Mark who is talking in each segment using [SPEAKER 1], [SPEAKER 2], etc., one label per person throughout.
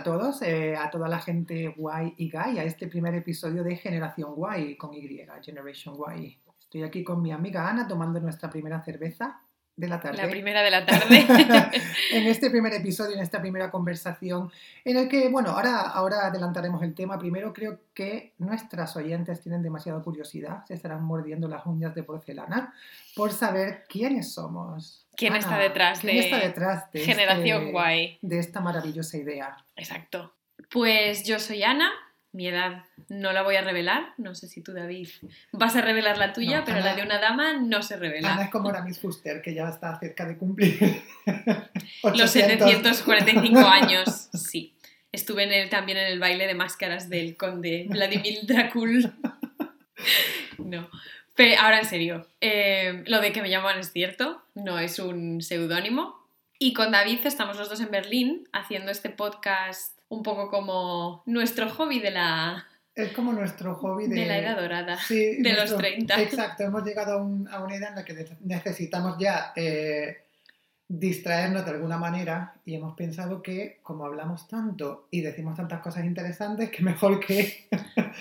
[SPEAKER 1] a todos, eh, a toda la gente guay y gay, a este primer episodio de Generación Guay con Y, Generation Guay. Estoy aquí con mi amiga Ana tomando nuestra primera cerveza de la tarde.
[SPEAKER 2] La primera de la tarde.
[SPEAKER 1] en este primer episodio, en esta primera conversación, en el que, bueno, ahora, ahora adelantaremos el tema. Primero creo que nuestras oyentes tienen demasiada curiosidad, se estarán mordiendo las uñas de porcelana por saber quiénes somos.
[SPEAKER 2] ¿Quién está detrás
[SPEAKER 1] ¿quién
[SPEAKER 2] de
[SPEAKER 1] está detrás de
[SPEAKER 2] Generación
[SPEAKER 1] este-
[SPEAKER 2] Guay?
[SPEAKER 1] de esta maravillosa idea?
[SPEAKER 2] Exacto. Pues yo soy Ana, mi edad no la voy a revelar, no sé si tú David vas a revelar la tuya,
[SPEAKER 1] No,
[SPEAKER 2] pero
[SPEAKER 1] Ana-
[SPEAKER 2] la de una dama no se revela.
[SPEAKER 1] Ana es como la Miss Fuster, que ya está cerca de cumplir
[SPEAKER 2] Los
[SPEAKER 1] 800.
[SPEAKER 2] 745 años, sí. Estuve en el, también en el baile de máscaras del conde Vladimir Dracul. No. Pero ahora en serio, eh, lo de que me llaman es cierto, no es un seudónimo. Y con David estamos los dos en Berlín haciendo este podcast un poco como nuestro hobby de la,
[SPEAKER 1] Es como nuestro hobby de,
[SPEAKER 2] de la edad dorada.
[SPEAKER 1] Sí,
[SPEAKER 2] de los
[SPEAKER 1] nuestro-
[SPEAKER 2] 30.
[SPEAKER 1] Exacto, hemos llegado a, un- a una edad en la que ne- necesitamos ya eh, distraernos de alguna manera y hemos pensado que como hablamos tanto y decimos tantas cosas interesantes, que mejor que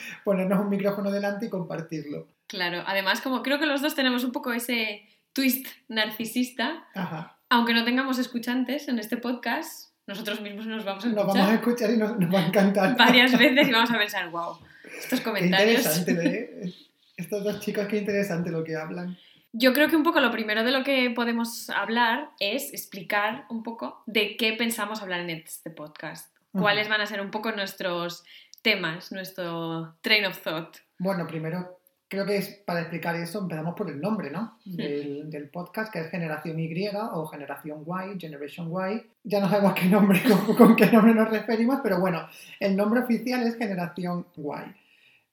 [SPEAKER 1] ponernos un micrófono delante y compartirlo.
[SPEAKER 2] Claro, además como creo que los dos tenemos un poco ese twist narcisista,
[SPEAKER 1] Ajá.
[SPEAKER 2] aunque no tengamos escuchantes en este podcast, nosotros mismos nos vamos a
[SPEAKER 1] Nos
[SPEAKER 2] escuchar
[SPEAKER 1] vamos a escuchar y nos, nos va a encantar.
[SPEAKER 2] varias veces y vamos a pensar, wow, estos
[SPEAKER 1] Qué
[SPEAKER 2] comentarios.
[SPEAKER 1] interesante, ¿eh? Estos dos chicos, qué interesante lo que hablan.
[SPEAKER 2] Yo creo que un poco lo primero de lo que podemos hablar es explicar un poco de qué pensamos hablar en este podcast. Cuáles van a ser un poco nuestros temas, nuestro train of thought.
[SPEAKER 1] Bueno, primero creo que es para explicar eso, empezamos por el nombre, ¿no? Del, del podcast, que es Generación Y o Generación Y, Generation Y. Ya no sabemos qué nombre, con, con qué nombre nos referimos, pero bueno, el nombre oficial es Generación Y.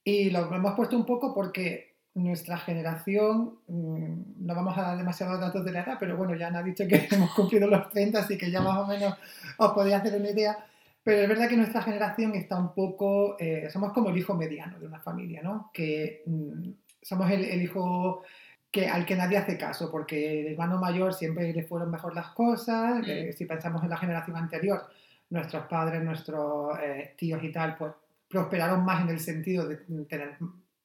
[SPEAKER 1] Y lo hemos puesto un poco porque nuestra generación, mm, no vamos a dar demasiados datos de la edad, pero bueno, ya han dicho que hemos cumplido los 30, así que ya más o menos os podéis hacer una idea. Pero es verdad que nuestra generación está un poco, eh, somos como el hijo mediano de una familia, ¿no? Que mm, somos el, el hijo que, al que nadie hace caso, porque el hermano mayor siempre le fueron mejor las cosas,
[SPEAKER 2] Mm.
[SPEAKER 1] eh, si pensamos en la generación anterior, nuestros padres, nuestros eh, tíos y tal, pues prosperaron más en el sentido de tener,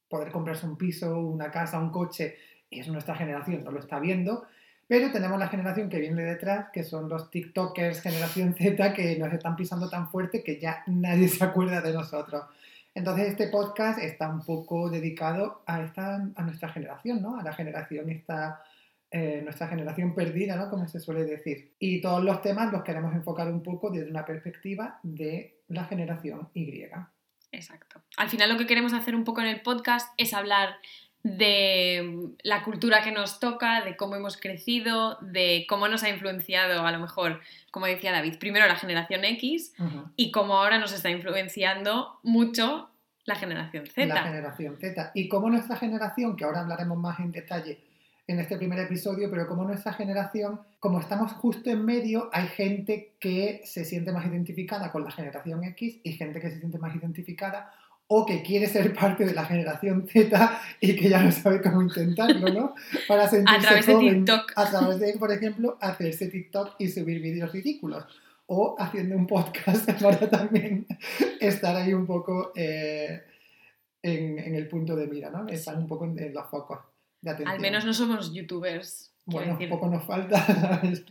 [SPEAKER 1] poder comprarse un piso, una casa, un coche, y eso nuestra generación no lo está viendo. Pero tenemos la generación que viene detrás, que son los TikTokers, generación Z, que nos están pisando tan fuerte que ya nadie se acuerda de nosotros. Entonces este podcast está un poco dedicado a, esta, a nuestra generación, ¿no? A la generación esta, eh, nuestra generación perdida, ¿no? Como se suele decir. Y todos los temas los queremos enfocar un poco desde una perspectiva de la generación Y.
[SPEAKER 2] Exacto. Al final lo que queremos hacer un poco en el podcast es hablar de la cultura que nos toca, de cómo hemos crecido, de cómo nos ha influenciado, a lo mejor, como decía David, primero la generación X y cómo ahora nos está influenciando mucho la generación Z.
[SPEAKER 1] La generación Z. Y como nuestra generación, que ahora hablaremos más en detalle en este primer episodio, pero como nuestra generación, como estamos justo en medio, hay gente que se siente más identificada con la generación X y gente que se siente más identificada o que quiere ser parte de la generación Z y que ya no sabe cómo intentarlo, ¿no? Para sentirse
[SPEAKER 2] A través de. TikTok.
[SPEAKER 1] A través de, por ejemplo, hacerse TikTok y subir vídeos ridículos. O haciendo un podcast para también estar ahí un poco eh, en, en el punto de mira, ¿no? Estar un poco en, en los focos de atención.
[SPEAKER 2] Al menos no somos youtubers.
[SPEAKER 1] Bueno,
[SPEAKER 2] decir.
[SPEAKER 1] poco nos falta, ¿sabes?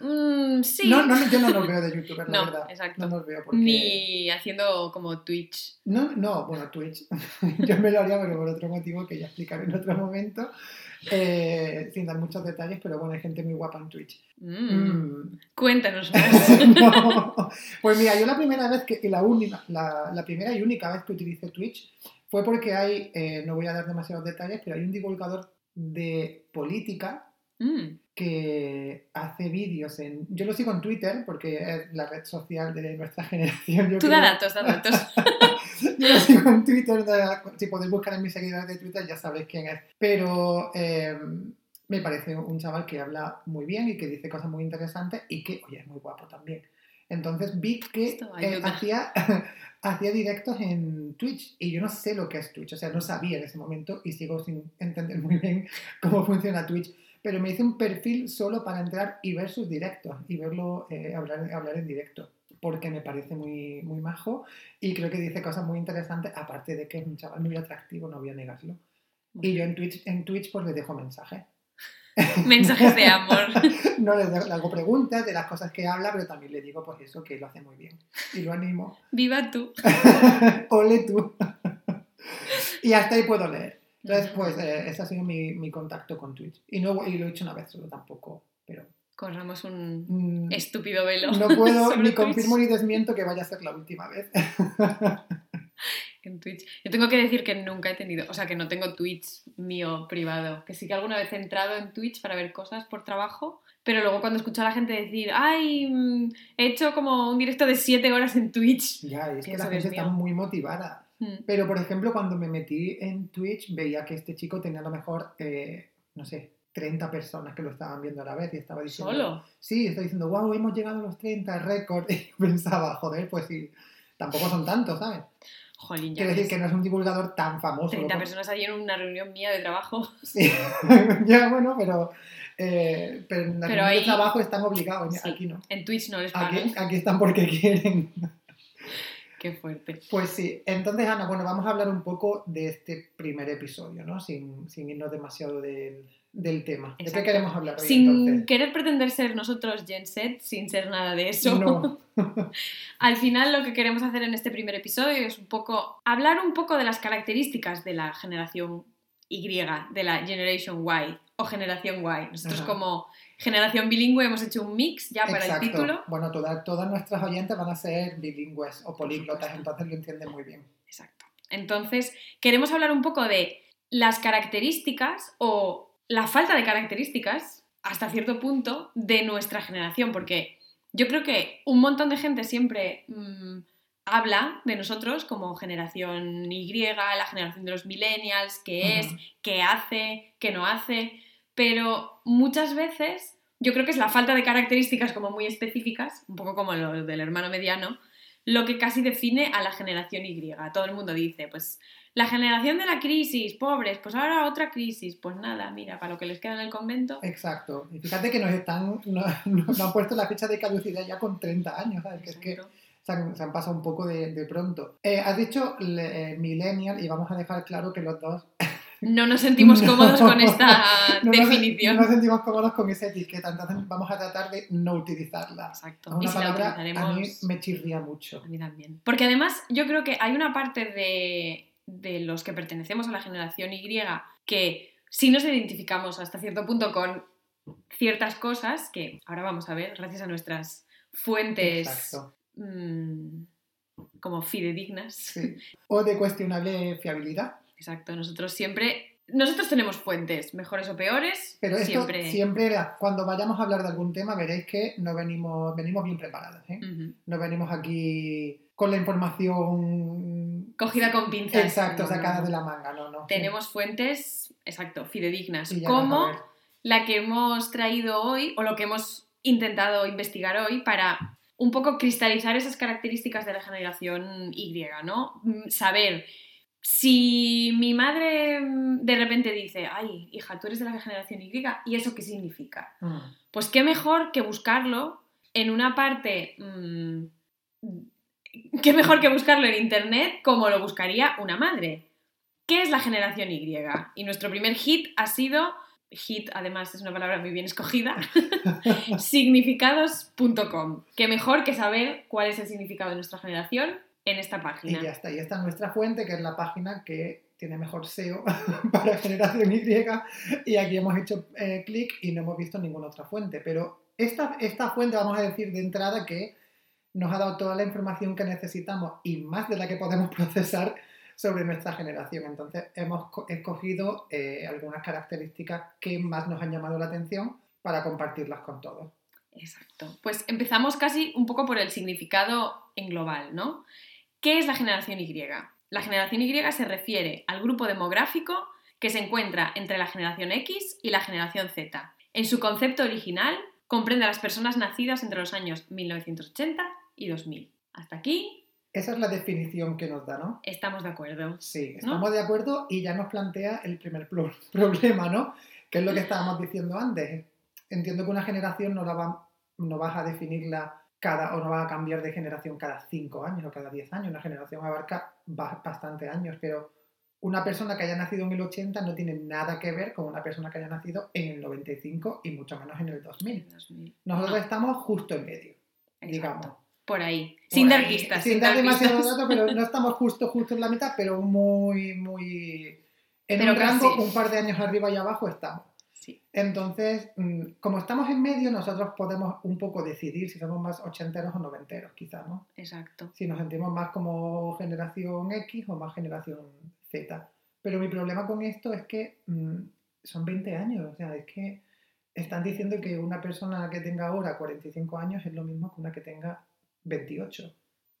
[SPEAKER 2] Mm, sí.
[SPEAKER 1] No, no, yo no los veo de youtubers, la
[SPEAKER 2] No,
[SPEAKER 1] verdad.
[SPEAKER 2] exacto.
[SPEAKER 1] No los veo porque...
[SPEAKER 2] Ni haciendo como Twitch.
[SPEAKER 1] No, no, bueno, Twitch. Yo me lo haría, pero por otro motivo que ya explicaré en otro momento, eh, sin dar muchos detalles, pero bueno, hay gente muy guapa en Twitch.
[SPEAKER 2] Mm.
[SPEAKER 1] Mm.
[SPEAKER 2] Cuéntanos más.
[SPEAKER 1] No. Pues mira, yo la primera vez que, y la, única, la, la primera y única vez que utilicé Twitch fue porque hay, eh, no voy a dar demasiados detalles, pero hay un divulgador de política
[SPEAKER 2] Mm.
[SPEAKER 1] que hace vídeos en... Yo lo sigo en Twitter porque es la red social de nuestra generación. yo
[SPEAKER 2] Tú da datos, da datos.
[SPEAKER 1] Yo lo sigo en Twitter, si podéis buscar en mis seguidores de Twitter ya sabéis quién es. Pero eh, me parece un chaval que habla muy bien y que dice cosas muy interesantes y que, oye, es muy guapo también. Entonces vi que eh, hacía, hacía directos en Twitch y yo no sé lo que es Twitch, o sea, no sabía en ese momento y sigo sin entender muy bien cómo funciona Twitch. Pero me hice un perfil solo para entrar y ver sus directos y verlo eh, hablar, hablar en directo. porque me parece muy, muy majo y creo que dice cosas muy interesantes, aparte de que es un chaval muy atractivo, no voy a negarlo. Y yo en Twitch, en Twitch pues le dejo mensajes.
[SPEAKER 2] Mensajes de amor.
[SPEAKER 1] no le, le, hago preguntas de las cosas que habla, pero también le digo pues eso, que lo hace muy bien. Y lo animo.
[SPEAKER 2] Viva tú.
[SPEAKER 1] Ole tú. y hasta ahí puedo leer. Entonces, pues eh, ese ha sido mi, mi, contacto con Twitch. Y, no, y lo he hecho una vez solo tampoco, pero...
[SPEAKER 2] Corramos un mm, estúpido velo.
[SPEAKER 1] No puedo ni confirmo ni desmiento que vaya a ser la última vez.
[SPEAKER 2] en Twitch. Yo tengo que decir que nunca he tenido, o sea, que no tengo Twitch mío privado, que sí que alguna vez he entrado en Twitch para ver cosas por trabajo, pero luego cuando escucho a la gente decir, ay, mm, he hecho como un directo de 7 horas en Twitch.
[SPEAKER 1] Ya, es que la gente está muy motivada. Mm. Pero, por ejemplo, cuando me metí en Twitch, veía que este chico tenía a lo mejor, eh, no sé, 30 personas que lo estaban viendo a la vez y estaba diciendo...
[SPEAKER 2] ¿Solo?
[SPEAKER 1] Sí, estoy diciendo, wow, hemos llegado a los 30, récord. Y pensaba, joder, pues sí, tampoco son tantos, ¿sabes?
[SPEAKER 2] Jolín,
[SPEAKER 1] Quiero decir que no es un divulgador tan famoso.
[SPEAKER 2] 30 personas allí en una reunión mía de trabajo.
[SPEAKER 1] Sí, ya bueno, pero, eh, pero en la
[SPEAKER 2] Pero
[SPEAKER 1] reunión
[SPEAKER 2] ahí-
[SPEAKER 1] de trabajo están obligados,
[SPEAKER 2] Sí.
[SPEAKER 1] aquí no.
[SPEAKER 2] En Twitch no les pagan.
[SPEAKER 1] Aquí, aquí están porque quieren.
[SPEAKER 2] Qué fuerte.
[SPEAKER 1] Pues sí, entonces Ana, bueno, vamos a hablar un poco de este primer episodio, ¿no? Sin, sin irnos demasiado del, del tema. ¿De qué queremos hablar hoy
[SPEAKER 2] Sin
[SPEAKER 1] entonces?
[SPEAKER 2] querer pretender ser nosotros Gen Z, sin ser nada de eso.
[SPEAKER 1] No.
[SPEAKER 2] Al final lo que queremos hacer en este primer episodio es un poco hablar un poco de las características de la generación Y, de la Generation Y o generación Y. Nosotros
[SPEAKER 1] Ajá.
[SPEAKER 2] como generación bilingüe hemos hecho un mix ya para
[SPEAKER 1] Exacto.
[SPEAKER 2] el título.
[SPEAKER 1] Bueno, toda- todas nuestras oyentes van a ser bilingües o políglotas, entonces lo entienden muy bien.
[SPEAKER 2] Exacto. Entonces, queremos hablar un poco de las características o la falta de características, hasta cierto punto, de nuestra generación, porque yo creo que un montón de gente siempre mm, habla de nosotros como generación Y, la generación de los millennials, qué es, qué hace, qué no hace, pero muchas veces yo creo que es la falta de características como muy específicas, un poco como lo del hermano mediano, lo que casi define a la generación Y. Todo el mundo dice, pues la generación de la crisis, pobres, pues ahora otra crisis, pues nada, mira, para lo que les queda en el convento.
[SPEAKER 1] Exacto. Y fíjate que nos están, no- nos han puesto la fecha de caducidad ya con 30 años, ¿sabes? Que es que se han, se han pasado un poco de, de pronto. Eh, has dicho le- eh, millennial y vamos a dejar claro que los dos
[SPEAKER 2] No nos sentimos
[SPEAKER 1] No.
[SPEAKER 2] cómodos con esta
[SPEAKER 1] no nos-
[SPEAKER 2] definición.
[SPEAKER 1] no nos sentimos cómodos con esa etiqueta, entonces vamos a tratar de no utilizarla.
[SPEAKER 2] Exacto.
[SPEAKER 1] Es
[SPEAKER 2] Y
[SPEAKER 1] una
[SPEAKER 2] si la
[SPEAKER 1] palabra a
[SPEAKER 2] utilizaremos...
[SPEAKER 1] mí me chirría mucho.
[SPEAKER 2] A mí también. Porque además yo creo que hay una parte de, de los que pertenecemos a la generación Y que sí nos identificamos hasta cierto punto con ciertas cosas que ahora vamos a ver gracias a nuestras fuentes
[SPEAKER 1] Exacto.
[SPEAKER 2] mm, como fidedignas.
[SPEAKER 1] sí. O de cuestionable fiabilidad.
[SPEAKER 2] Exacto, nosotros siempre... Nosotros tenemos fuentes, mejores o peores,
[SPEAKER 1] Pero esto
[SPEAKER 2] siempre...
[SPEAKER 1] siempre, cuando vayamos a hablar de algún tema, veréis que no venimos, venimos bien preparados. ¿eh? No venimos aquí con la información
[SPEAKER 2] Cogida con pinzas.
[SPEAKER 1] exacto,
[SPEAKER 2] No,
[SPEAKER 1] sacada
[SPEAKER 2] no.
[SPEAKER 1] de la manga, no, no.
[SPEAKER 2] Tenemos fuentes, exacto, fidedignas. Como la que hemos traído hoy o lo que hemos intentado investigar hoy para un poco cristalizar esas características de la generación Y, ¿no? Mm, Saber si mi madre mm, de repente dice, ay, hija, tú eres de la generación Y, ¿y eso qué significa?
[SPEAKER 1] Mm.
[SPEAKER 2] Pues qué mejor que buscarlo en una parte... mm, qué mejor que buscarlo en internet como lo buscaría una madre. ¿Qué es la generación Y? Y nuestro primer hit ha sido, hit además es una palabra muy bien escogida, significados.com. Qué mejor que saber cuál es el significado de nuestra generación en esta
[SPEAKER 1] Y
[SPEAKER 2] página.
[SPEAKER 1] ya está. Y esta es nuestra fuente, que es la página que tiene mejor SEO para generación Y. Y aquí hemos hecho eh, clic y no hemos visto ninguna otra fuente. Pero esta, esta fuente, vamos a decir de entrada, que nos ha dado toda la información que necesitamos y más de la que podemos procesar sobre nuestra generación. Entonces hemos co- escogido eh, algunas características que más nos han llamado la atención para compartirlas con todos.
[SPEAKER 2] Exacto. Pues empezamos casi un poco por el significado en global, ¿no? ¿Qué es la generación Y? La generación Y se refiere al grupo demográfico que se encuentra entre la generación X y la generación Z. En su concepto original, comprende a las personas nacidas entre los años 1980 y 2000. Hasta aquí
[SPEAKER 1] Esa es la definición que nos da, ¿no?
[SPEAKER 2] estamos de acuerdo.
[SPEAKER 1] Sí,
[SPEAKER 2] ¿No?
[SPEAKER 1] estamos de acuerdo y ya nos plantea el primer pro- problema, ¿no? Que es lo que estábamos diciendo antes. Entiendo que una generación no, la va- no vas a definirla cada, o no va a cambiar de generación cada 5 años o cada 10 años. Una generación abarca ba- bastante años, pero una persona que haya nacido en el 80 no tiene nada que ver con una persona que haya nacido en el 95 y mucho menos en el 2000.
[SPEAKER 2] 2000.
[SPEAKER 1] Nosotros
[SPEAKER 2] No,
[SPEAKER 1] estamos justo en medio,
[SPEAKER 2] exacto.
[SPEAKER 1] digamos.
[SPEAKER 2] Por ahí.
[SPEAKER 1] Por
[SPEAKER 2] sin dar pistas.
[SPEAKER 1] Sin, dar demasiado
[SPEAKER 2] pistas.
[SPEAKER 1] dato, pero no estamos justo, justo en la mitad, pero muy, muy... En
[SPEAKER 2] Pero
[SPEAKER 1] un rango, un par de años arriba y abajo estamos.
[SPEAKER 2] Sí.
[SPEAKER 1] Entonces, mm, como estamos en medio, nosotros podemos un poco decidir si somos más ochenteros o noventeros, quizás, ¿no?
[SPEAKER 2] Exacto.
[SPEAKER 1] Si nos sentimos más como generación X o más generación Z. Pero mi problema con esto es que mm, son 20 años, o sea, es que están diciendo que una persona que tenga ahora 45 años es lo mismo que una que tenga 28.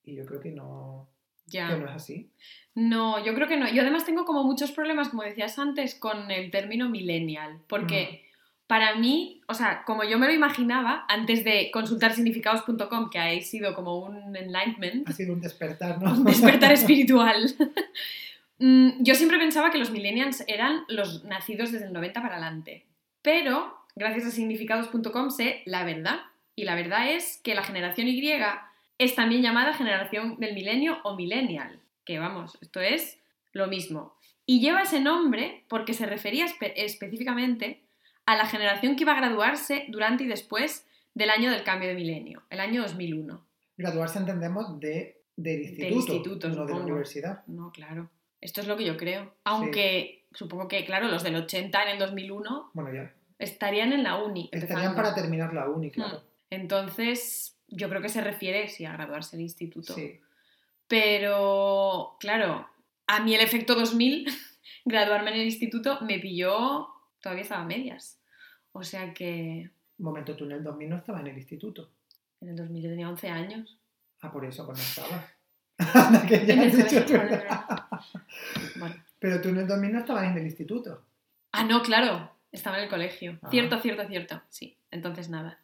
[SPEAKER 1] Y yo creo que no,
[SPEAKER 2] Ya.
[SPEAKER 1] no es así.
[SPEAKER 2] No, yo creo que no. Yo además tengo como muchos problemas, como decías antes, con el término millennial. Porque para mí, o sea, como yo me lo imaginaba, antes de consultar significados.com, que ha sido como un enlightenment,
[SPEAKER 1] Ha sido un despertar, ¿no?
[SPEAKER 2] un despertar espiritual, mm, yo siempre pensaba que los millennials eran los nacidos desde el 90 para adelante. Pero, gracias a significados.com, sé la verdad. Y la verdad es que la generación Y es también llamada generación del milenio o millennial. Que vamos, esto es lo mismo. Y lleva ese nombre porque se refería espe- específicamente a la generación que iba a graduarse durante y después del año del cambio de milenio, el año 2001.
[SPEAKER 1] Graduarse entendemos de, del instituto,
[SPEAKER 2] instituto,
[SPEAKER 1] no de la universidad.
[SPEAKER 2] No, claro. Esto es lo que yo creo. Aunque supongo que, claro, los del 80 en el 2001
[SPEAKER 1] Bueno, ya.
[SPEAKER 2] estarían en la uni.
[SPEAKER 1] Estarían
[SPEAKER 2] empezando.
[SPEAKER 1] para terminar la uni, claro.
[SPEAKER 2] Entonces, yo creo que se refiere, sí, a graduarse del instituto.
[SPEAKER 1] Sí.
[SPEAKER 2] Pero, claro, a mí el efecto 2000, graduarme en el instituto, me pilló, todavía estaba a medias. O sea que
[SPEAKER 1] Un momento, tú en el 2000 no estabas en el instituto.
[SPEAKER 2] en el 2000 yo tenía 11 años.
[SPEAKER 1] Ah, por eso, cuando estabas. Anda, que ya has dicho tú.
[SPEAKER 2] Bueno.
[SPEAKER 1] Pero tú en el 2000 no estabas en el instituto.
[SPEAKER 2] Ah, no, claro, estaba en el colegio.
[SPEAKER 1] Ah.
[SPEAKER 2] Cierto, cierto, cierto. Sí, entonces nada.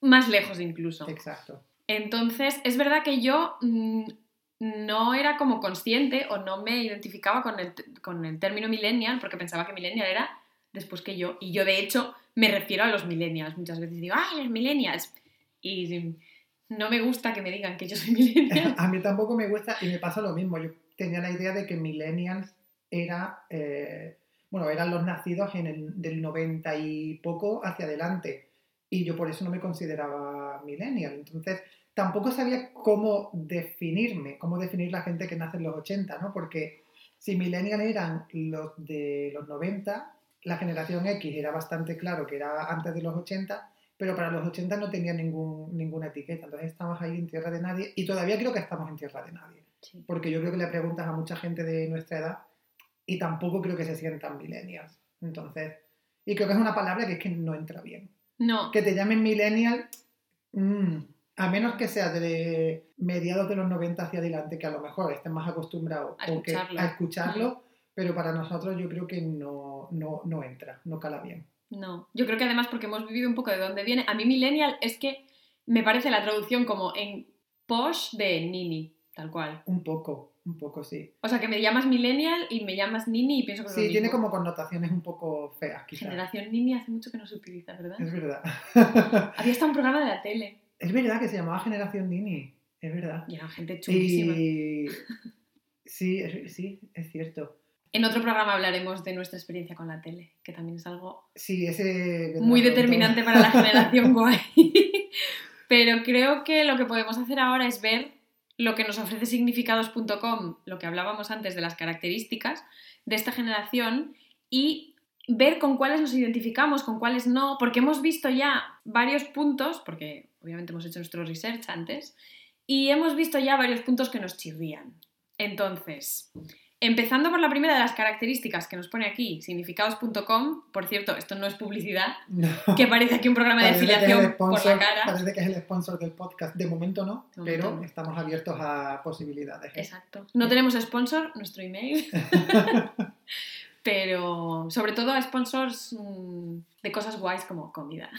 [SPEAKER 2] Más lejos incluso.
[SPEAKER 1] Exacto.
[SPEAKER 2] Entonces, es verdad que yo mm, no era como consciente o no me identificaba con el, con el término millennial porque pensaba que millennial era después que yo. Y yo, de hecho, me refiero a los millennials. Muchas veces digo, ¡ay, los millennials! Y no me gusta que me digan que yo soy millennial.
[SPEAKER 1] A mí tampoco me gusta y me pasa lo mismo. Yo tenía la idea de que millennials era, eh, bueno, eran los nacidos en el, del 90 y poco hacia adelante. Y yo por eso no me consideraba millennial. Entonces, tampoco sabía cómo definirme, cómo definir la gente que nace en los 80, ¿no? Porque si millennial eran los de los 90, la generación X era bastante claro que era antes de los 80, pero para los 80 no tenía ningún, ninguna etiqueta. Entonces estamos ahí en tierra de nadie y todavía creo que estamos en tierra de nadie.
[SPEAKER 2] Sí.
[SPEAKER 1] Porque yo creo que le preguntas a mucha gente de nuestra edad y tampoco creo que se sientan millennials. Entonces, y creo que es una palabra que es que no entra bien.
[SPEAKER 2] No,
[SPEAKER 1] Que te llamen millennial, mm, a menos que sea de mediados de los 90 hacia adelante, que a lo mejor estés más acostumbrado
[SPEAKER 2] A
[SPEAKER 1] o que-
[SPEAKER 2] escucharlo.
[SPEAKER 1] a escucharlo, pero para nosotros yo creo que no, no, no entra, no cala bien.
[SPEAKER 2] No, yo creo que además porque hemos vivido un poco de dónde viene. A mí millennial es que me parece la traducción como en posh de nini, tal cual.
[SPEAKER 1] Un poco, un poco sí.
[SPEAKER 2] O sea, que me llamas millennial y me llamas nini y pienso que es lo
[SPEAKER 1] Sí, tiene como connotaciones un poco feas, quizás.
[SPEAKER 2] Generación nini hace mucho que no se utiliza, ¿verdad?
[SPEAKER 1] Es verdad.
[SPEAKER 2] Había hasta un programa de la tele.
[SPEAKER 1] es verdad que se llamaba Generación Nini, es verdad.
[SPEAKER 2] Y era gente chulísima.
[SPEAKER 1] Y sí, es, sí, es cierto.
[SPEAKER 2] En otro programa hablaremos de nuestra experiencia con la tele, que también es algo
[SPEAKER 1] Sí, ese
[SPEAKER 2] muy determinante para la generación guay. Pero creo que lo que podemos hacer ahora es ver lo que nos ofrece significados.com, lo que hablábamos antes de las características de esta generación y ver con cuáles nos identificamos, con cuáles no, porque hemos visto ya varios puntos, porque obviamente hemos hecho nuestro research antes, y hemos visto ya varios puntos que nos chirrían. Entonces, empezando por la primera de las características que nos pone aquí, significados.com, por cierto, esto no es publicidad,
[SPEAKER 1] No.
[SPEAKER 2] que parece aquí un programa de afiliación por la cara.
[SPEAKER 1] Parece que es el sponsor del podcast. De momento no,
[SPEAKER 2] De
[SPEAKER 1] pero estamos abiertos a posibilidades. ¿eh?
[SPEAKER 2] Exacto. No tenemos sponsor, nuestro email. Pero sobre todo a sponsors mm, de cosas guays como comida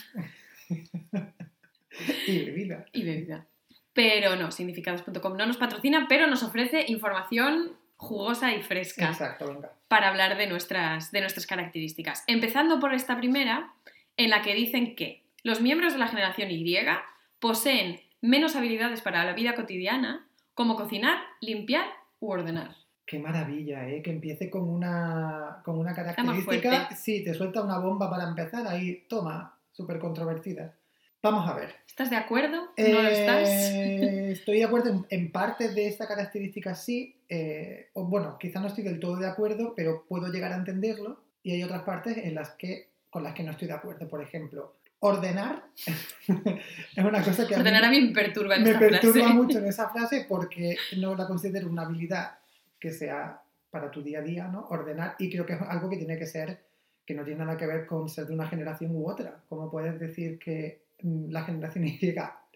[SPEAKER 1] Y bebida.
[SPEAKER 2] y bebida. Pero no, significados.com no nos patrocina, pero nos ofrece información jugosa y fresca
[SPEAKER 1] Exacto, venga.
[SPEAKER 2] para hablar de nuestras, de nuestras características. Empezando por esta primera, en la que dicen que los miembros de la generación Y poseen menos habilidades para la vida cotidiana, como cocinar, limpiar u ordenar.
[SPEAKER 1] Qué maravilla, ¿eh? Que empiece con una, con una característica. Sí, te suelta una bomba para empezar, ahí, toma, súper controvertida. Vamos a ver.
[SPEAKER 2] ¿Estás de acuerdo? ¿No lo estás?
[SPEAKER 1] Eh, estoy de acuerdo en, en parte de esta característica, sí. eh, o bueno, quizás no estoy del todo de acuerdo, pero puedo llegar a entenderlo. Y hay otras partes en las que, con las que no estoy de acuerdo. Por ejemplo, ordenar es una cosa que a mí
[SPEAKER 2] Ordenar a mí me perturba en
[SPEAKER 1] me perturba
[SPEAKER 2] frase.
[SPEAKER 1] mucho en esa frase porque no la considero una habilidad que sea para tu día a día, ¿no? Ordenar. Y creo que es algo que tiene que ser, que no tiene nada que ver con ser de una generación u otra. Como puedes decir que la generación Y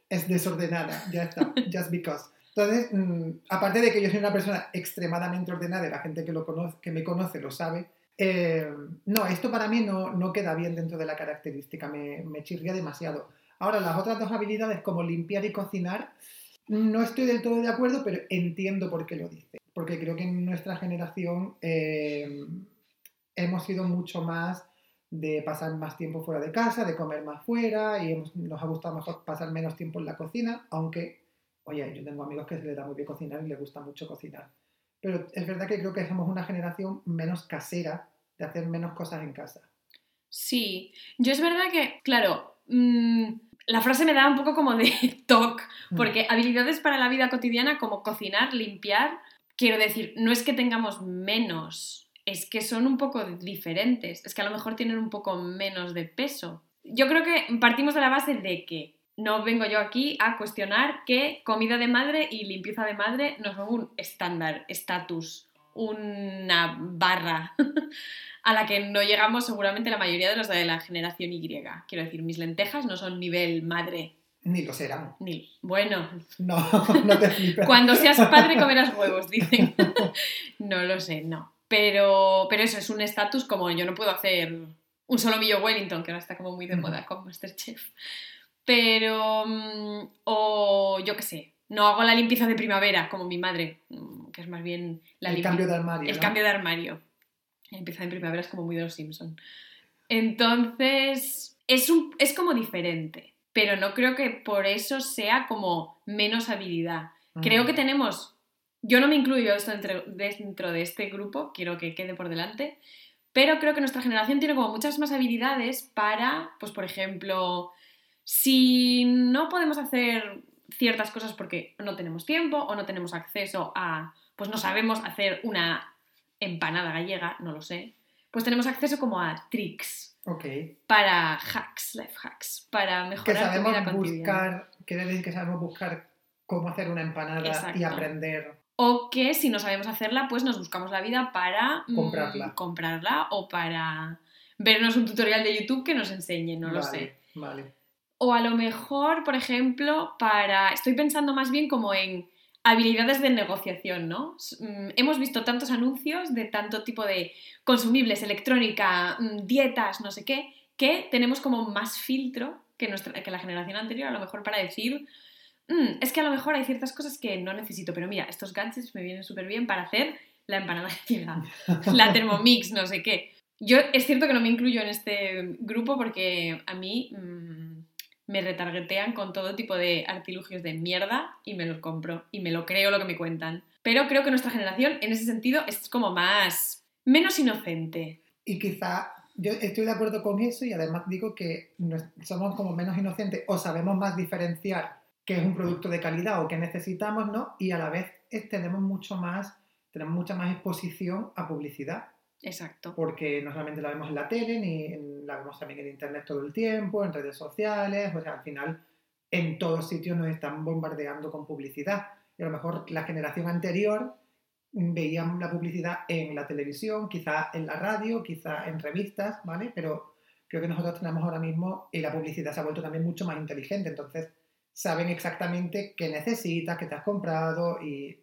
[SPEAKER 1] es desordenada, ya está, just because. Entonces, mm, aparte de que yo soy una persona extremadamente ordenada y la gente que, lo conoce, que me conoce lo sabe, eh, no, esto para mí no, no queda bien dentro de la característica, me, me chirría demasiado. Ahora, las otras dos habilidades como limpiar y cocinar, no estoy del todo de acuerdo, pero entiendo por qué lo dice. Porque creo que en nuestra generación eh, hemos sido mucho más de pasar más tiempo fuera de casa, de comer más fuera y hemos- nos ha gustado mejor pasar menos tiempo en la cocina, aunque, oye, yo tengo amigos que se les da muy bien cocinar y les gusta mucho cocinar. Pero es verdad que creo que somos una generación menos casera, de hacer menos cosas en casa.
[SPEAKER 2] Sí, yo es verdad que, claro, mm, la frase me da un poco como de toc,
[SPEAKER 1] Mm.
[SPEAKER 2] porque habilidades para la vida cotidiana como cocinar, limpiar, quiero decir, no es que tengamos menos, es que son un poco diferentes, es que a lo mejor tienen un poco menos de peso. Yo creo que partimos de la base de que no vengo yo aquí a cuestionar que comida de madre y limpieza de madre no son un estándar, estatus, una barra a la que no llegamos seguramente la mayoría de los de la generación Y. Quiero decir, mis lentejas no son nivel madre,
[SPEAKER 1] Ni lo serán.
[SPEAKER 2] ni... Bueno,
[SPEAKER 1] No, no te flipes.
[SPEAKER 2] cuando seas padre comerás huevos, dicen. No lo sé, no. Pero, pero eso es un estatus como yo no puedo hacer un solomillo Wellington, que ahora está como muy de moda con Masterchef. Pero, mm, o yo qué sé, no hago la limpieza de primavera como mi madre, mm, que es más bien la
[SPEAKER 1] el cambio de armario.
[SPEAKER 2] el
[SPEAKER 1] ¿no?
[SPEAKER 2] cambio de armario. La limpieza de primavera es como muy de los Simpson. Entonces, es, un, es como diferente, pero no creo que por eso sea como menos habilidad. Creo que tenemos, yo no me incluyo esto dentro, dentro de este grupo, quiero que quede por delante, pero creo que nuestra generación tiene como muchas más habilidades para, pues por ejemplo, si no podemos hacer ciertas cosas porque no tenemos tiempo o no tenemos acceso a, pues no sabemos hacer una empanada gallega, no lo sé, pues tenemos acceso como a tricks
[SPEAKER 1] Ok.
[SPEAKER 2] para hacks, life hacks, para
[SPEAKER 1] Que
[SPEAKER 2] mejorar tu
[SPEAKER 1] sabemos
[SPEAKER 2] vida cotidiana.
[SPEAKER 1] buscar, quiere decir que sabemos buscar cómo hacer una empanada y aprender.
[SPEAKER 2] O que si no sabemos hacerla, pues nos buscamos la vida para mm,
[SPEAKER 1] Comprarla.
[SPEAKER 2] comprarla o para vernos un tutorial de YouTube que nos enseñe, no lo sé.
[SPEAKER 1] Vale.
[SPEAKER 2] O a lo mejor, por ejemplo, para... Estoy pensando más bien como en habilidades de negociación, ¿no? Mm, Hemos visto tantos anuncios de tanto tipo de consumibles, electrónica, mm, dietas, no sé qué, que tenemos como más filtro que, nuestra, que la generación anterior, a lo mejor para decir, "Mm, es que a lo mejor hay ciertas cosas que no necesito, pero mira, estos gadgets me vienen súper bien para hacer la empanada gallega, la Thermomix, no sé qué. Yo es cierto que no me incluyo en este grupo porque a mí mm, me retargetean con todo tipo de artilugios de mierda y me los compro y me lo creo lo que me cuentan. Pero creo que nuestra generación en ese sentido es como más... menos inocente.
[SPEAKER 1] Y quizá yo estoy de acuerdo con eso y además digo que somos como menos inocentes o sabemos más diferenciar qué es un producto de calidad o qué necesitamos, ¿no? Y a la vez eh, tenemos mucho más, tenemos mucha más exposición a publicidad,
[SPEAKER 2] Exacto.
[SPEAKER 1] porque no solamente la vemos en la tele, ni en- la vemos también en internet todo el tiempo, en redes sociales, o sea, al final en todos sitios nos están bombardeando con publicidad. Y a lo mejor la generación anterior veían la publicidad en la televisión, quizá en la radio, quizá en revistas, ¿vale? Pero creo que nosotros tenemos ahora mismo, y la publicidad se ha vuelto también mucho más inteligente, entonces saben exactamente qué necesitas, qué te has comprado y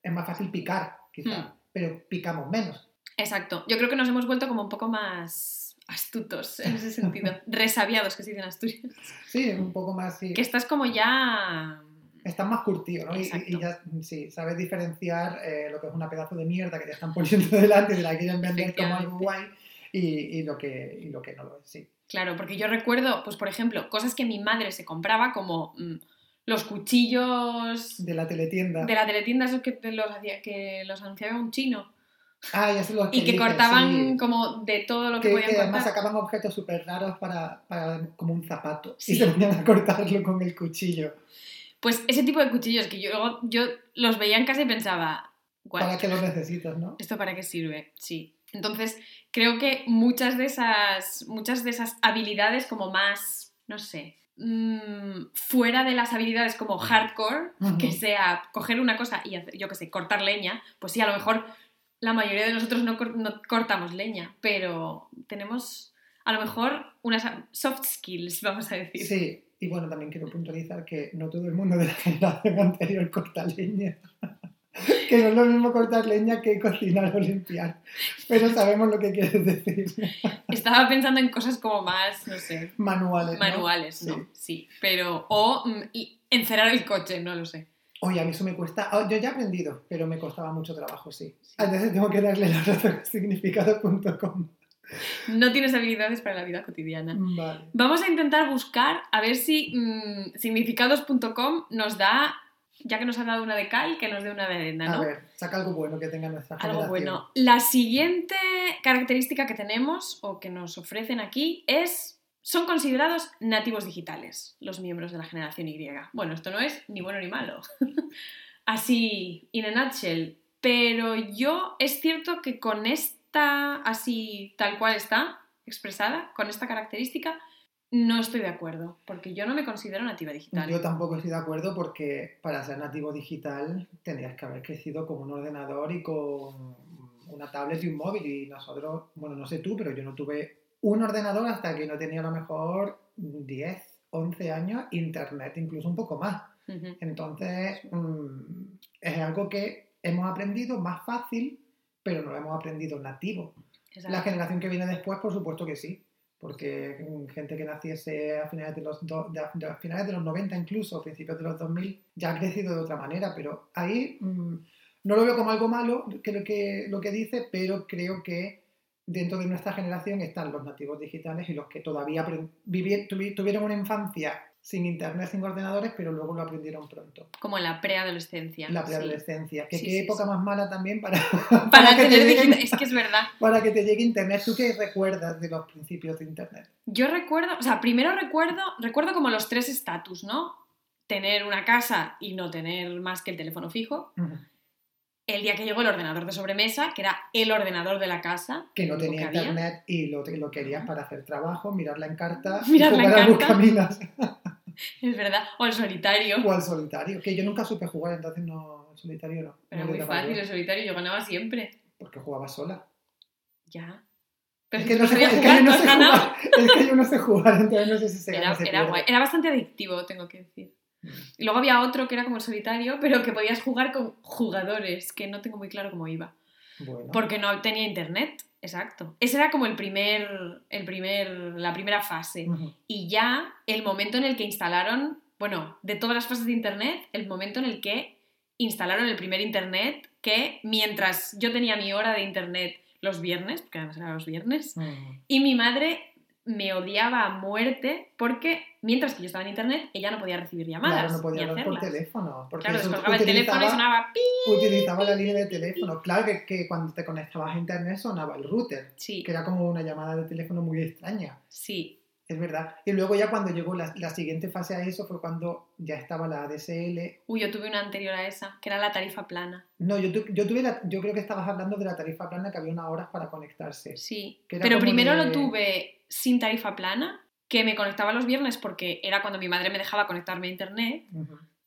[SPEAKER 1] es más fácil picar, quizá,
[SPEAKER 2] Hmm.
[SPEAKER 1] pero picamos menos.
[SPEAKER 2] Exacto. Yo creo que nos hemos vuelto como un poco más astutos en ese sentido. Resabiados, que se dice en Asturias.
[SPEAKER 1] Sí, un poco más, sí.
[SPEAKER 2] Que estás como ya...
[SPEAKER 1] Estás más curtido, ¿no? Y- ya, sí, sabes diferenciar eh, lo que es una pedazo de mierda que te están poniendo delante te la quieren vender como algo guay y, y lo que, y lo que no lo es, sí.
[SPEAKER 2] Claro, porque yo recuerdo, pues por ejemplo, cosas que mi madre se compraba como, mm, los cuchillos
[SPEAKER 1] De la teletienda.
[SPEAKER 2] de la teletienda, esos que, los, hacía, que los anunciaba un chino.
[SPEAKER 1] Ah, ya sé lo
[SPEAKER 2] Y que cortaban
[SPEAKER 1] sí.
[SPEAKER 2] como de todo lo que,
[SPEAKER 1] Que,
[SPEAKER 2] podían
[SPEAKER 1] que además
[SPEAKER 2] cortar.
[SPEAKER 1] sacaban objetos súper raros para, para como un zapato.
[SPEAKER 2] Sí.
[SPEAKER 1] Y se ponían a cortarlo con el cuchillo.
[SPEAKER 2] Pues ese tipo de cuchillos que yo, yo los veía en casa y pensaba, "What?
[SPEAKER 1] ¿Para qué los necesitas, no?
[SPEAKER 2] ¿Esto para qué sirve? Sí. Entonces, creo que muchas de esas, muchas de esas habilidades como más, no sé, mm, fuera de las habilidades como hardcore, que sea coger una cosa y hacer, yo qué sé, cortar leña, pues sí, a lo mejor la mayoría de nosotros no, no cortamos leña, pero tenemos a lo mejor unas soft skills, vamos a decir.
[SPEAKER 1] Sí, y bueno, también quiero puntualizar que no todo el mundo de la generación anterior corta leña. Que no es lo mismo cortar leña que cocinar o limpiar. Pero sabemos lo que quieres decir.
[SPEAKER 2] Estaba pensando en cosas como más, no sé,
[SPEAKER 1] Manuales.
[SPEAKER 2] manuales, ¿no?
[SPEAKER 1] Sí.
[SPEAKER 2] Sí, pero... O mm, y encerar el coche, no lo sé.
[SPEAKER 1] Oye, a mí eso me cuesta. oh, yo ya he aprendido, pero me costaba mucho trabajo, sí. Entonces tengo que darle la razón a significado.com.
[SPEAKER 2] No tienes habilidades para la vida cotidiana.
[SPEAKER 1] Vale.
[SPEAKER 2] Vamos a intentar buscar a ver si mm, significados.com nos da, ya que nos ha dado una de cal, que nos dé una de arena,
[SPEAKER 1] A
[SPEAKER 2] ¿no?
[SPEAKER 1] ver, saca algo bueno que tenga nuestra
[SPEAKER 2] Algo
[SPEAKER 1] generación.
[SPEAKER 2] bueno. La siguiente característica que tenemos o que nos ofrecen aquí es son considerados nativos digitales los miembros de la generación Y. Bueno, esto no es ni bueno ni malo. así, in a nutshell. Pero yo es cierto que con esta, así tal cual está expresada, con esta característica, no estoy de acuerdo, porque yo no me considero nativa digital.
[SPEAKER 1] Yo tampoco estoy de acuerdo porque para ser nativo digital tendrías que haber crecido con un ordenador y con una tablet y un móvil. Y nosotros, bueno, no sé tú, pero yo no tuve un ordenador hasta que no tenía a lo mejor 10, 11 años, internet incluso un poco más. Entonces, mm, es algo que hemos aprendido más fácil, pero no lo hemos aprendido nativo.
[SPEAKER 2] Exacto.
[SPEAKER 1] La generación que viene después, por supuesto que sí, porque gente que naciese a finales de los, do- de- a finales de los 90 incluso, principios de los 2000, ya ha crecido de otra manera, pero ahí mm, no lo veo como algo malo que lo, que lo que dice, pero creo que dentro de nuestra generación están los nativos digitales y los que todavía apren- vivi- tuvi- tuvieron una infancia sin internet, sin ordenadores, pero luego lo aprendieron pronto.
[SPEAKER 2] Como en la preadolescencia.
[SPEAKER 1] La
[SPEAKER 2] sí.
[SPEAKER 1] preadolescencia. Que
[SPEAKER 2] Sí,
[SPEAKER 1] qué
[SPEAKER 2] sí,
[SPEAKER 1] época
[SPEAKER 2] sí.
[SPEAKER 1] más mala también para,
[SPEAKER 2] Para
[SPEAKER 1] que te
[SPEAKER 2] tener
[SPEAKER 1] lleguen-
[SPEAKER 2] digital, es que es verdad.
[SPEAKER 1] para que te llegue internet. ¿Tú qué recuerdas de los principios de internet?
[SPEAKER 2] Yo recuerdo, o sea, primero recuerdo, recuerdo como los tres estatus, ¿no? Tener una casa y no tener más que el teléfono fijo.
[SPEAKER 1] Ujú.
[SPEAKER 2] El día que llegó el ordenador de sobremesa, que era el ordenador de la casa.
[SPEAKER 1] Que no tenía
[SPEAKER 2] había.
[SPEAKER 1] internet y lo, lo querías para hacer trabajo, mirar la encarta,
[SPEAKER 2] Mirar la
[SPEAKER 1] jugar a
[SPEAKER 2] Encarta.
[SPEAKER 1] buscaminas
[SPEAKER 2] Es verdad. O el solitario.
[SPEAKER 1] o al solitario. Que yo nunca supe jugar, entonces no, el solitario no.
[SPEAKER 2] Era
[SPEAKER 1] no
[SPEAKER 2] muy fácil
[SPEAKER 1] yo,
[SPEAKER 2] el solitario, yo ganaba siempre.
[SPEAKER 1] Porque jugaba sola.
[SPEAKER 2] Ya. Pero
[SPEAKER 1] Es que, no sé,
[SPEAKER 2] sabías
[SPEAKER 1] es que
[SPEAKER 2] jugar,
[SPEAKER 1] yo no sé
[SPEAKER 2] ganado.
[SPEAKER 1] jugar. Es que yo no sé jugar, entonces no sé si se
[SPEAKER 2] Era, era
[SPEAKER 1] pierde.
[SPEAKER 2] guay. Era bastante adictivo, tengo que decir.
[SPEAKER 1] Mm.
[SPEAKER 2] Y luego había otro que era como el solitario, pero que podías jugar con jugadores, que no tengo muy claro cómo iba.
[SPEAKER 1] Bueno,
[SPEAKER 2] Porque no tenía internet, exacto. Ese era como el primer, el primer, la primera fase. Y ya el momento en el que instalaron, bueno, de todas las fases de internet, el momento en el que instalaron el primer internet, que mientras yo tenía mi hora de internet los viernes, porque además era los viernes, y mi madre me odiaba a muerte porque mientras que yo estaba en internet, ella no podía recibir llamadas
[SPEAKER 1] Claro, no podía hablar por teléfono. Porque
[SPEAKER 2] Claro, descolgaba el teléfono y sonaba pi.
[SPEAKER 1] Utilizaba la línea de teléfono. Claro que, que cuando te conectabas a internet sonaba el router,
[SPEAKER 2] Sí,
[SPEAKER 1] que era como una llamada de teléfono muy extraña.
[SPEAKER 2] sí,
[SPEAKER 1] Es verdad. Y luego ya cuando llegó la, la siguiente fase a eso fue cuando ya estaba la ADSL.
[SPEAKER 2] Uy, yo tuve una anterior a esa, que era la tarifa plana.
[SPEAKER 1] No, yo, tu- yo tuve la, yo creo que estabas hablando de la tarifa plana que había unas horas para conectarse.
[SPEAKER 2] Sí, pero primero
[SPEAKER 1] de-
[SPEAKER 2] lo tuve sin tarifa plana, que me conectaba los viernes porque era cuando mi madre me dejaba conectarme a internet.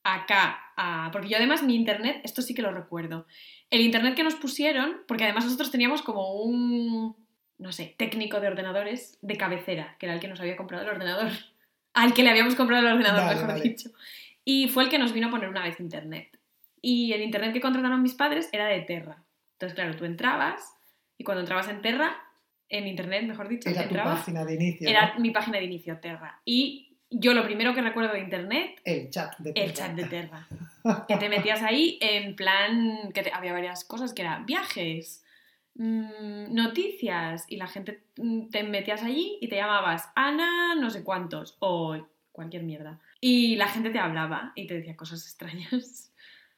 [SPEAKER 2] Acá, a- porque yo además mi internet, esto sí que lo recuerdo. El internet que nos pusieron, porque además nosotros teníamos como un, no sé, técnico de ordenadores de cabecera, que era el que nos había comprado el ordenador. Al que le habíamos comprado el ordenador, mejor dicho. Y fue el que nos vino a poner una vez internet. Y el internet que contrataron mis padres era de Terra. Entonces, claro, tú entrabas y cuando entrabas en Terra, en internet, mejor dicho,
[SPEAKER 1] Era tu página de inicio.
[SPEAKER 2] era
[SPEAKER 1] ¿no?
[SPEAKER 2] mi página de inicio, Terra. Y yo lo primero que recuerdo de internet
[SPEAKER 1] El chat de
[SPEAKER 2] el
[SPEAKER 1] Terra.
[SPEAKER 2] chat de Terra. Que te metías ahí en plan. que te- había varias cosas que eran viajes, mm, noticias, y la gente mm, te metías allí y te llamabas Ana, no sé cuántos, o cualquier mierda. Y la gente te hablaba y te decía cosas extrañas.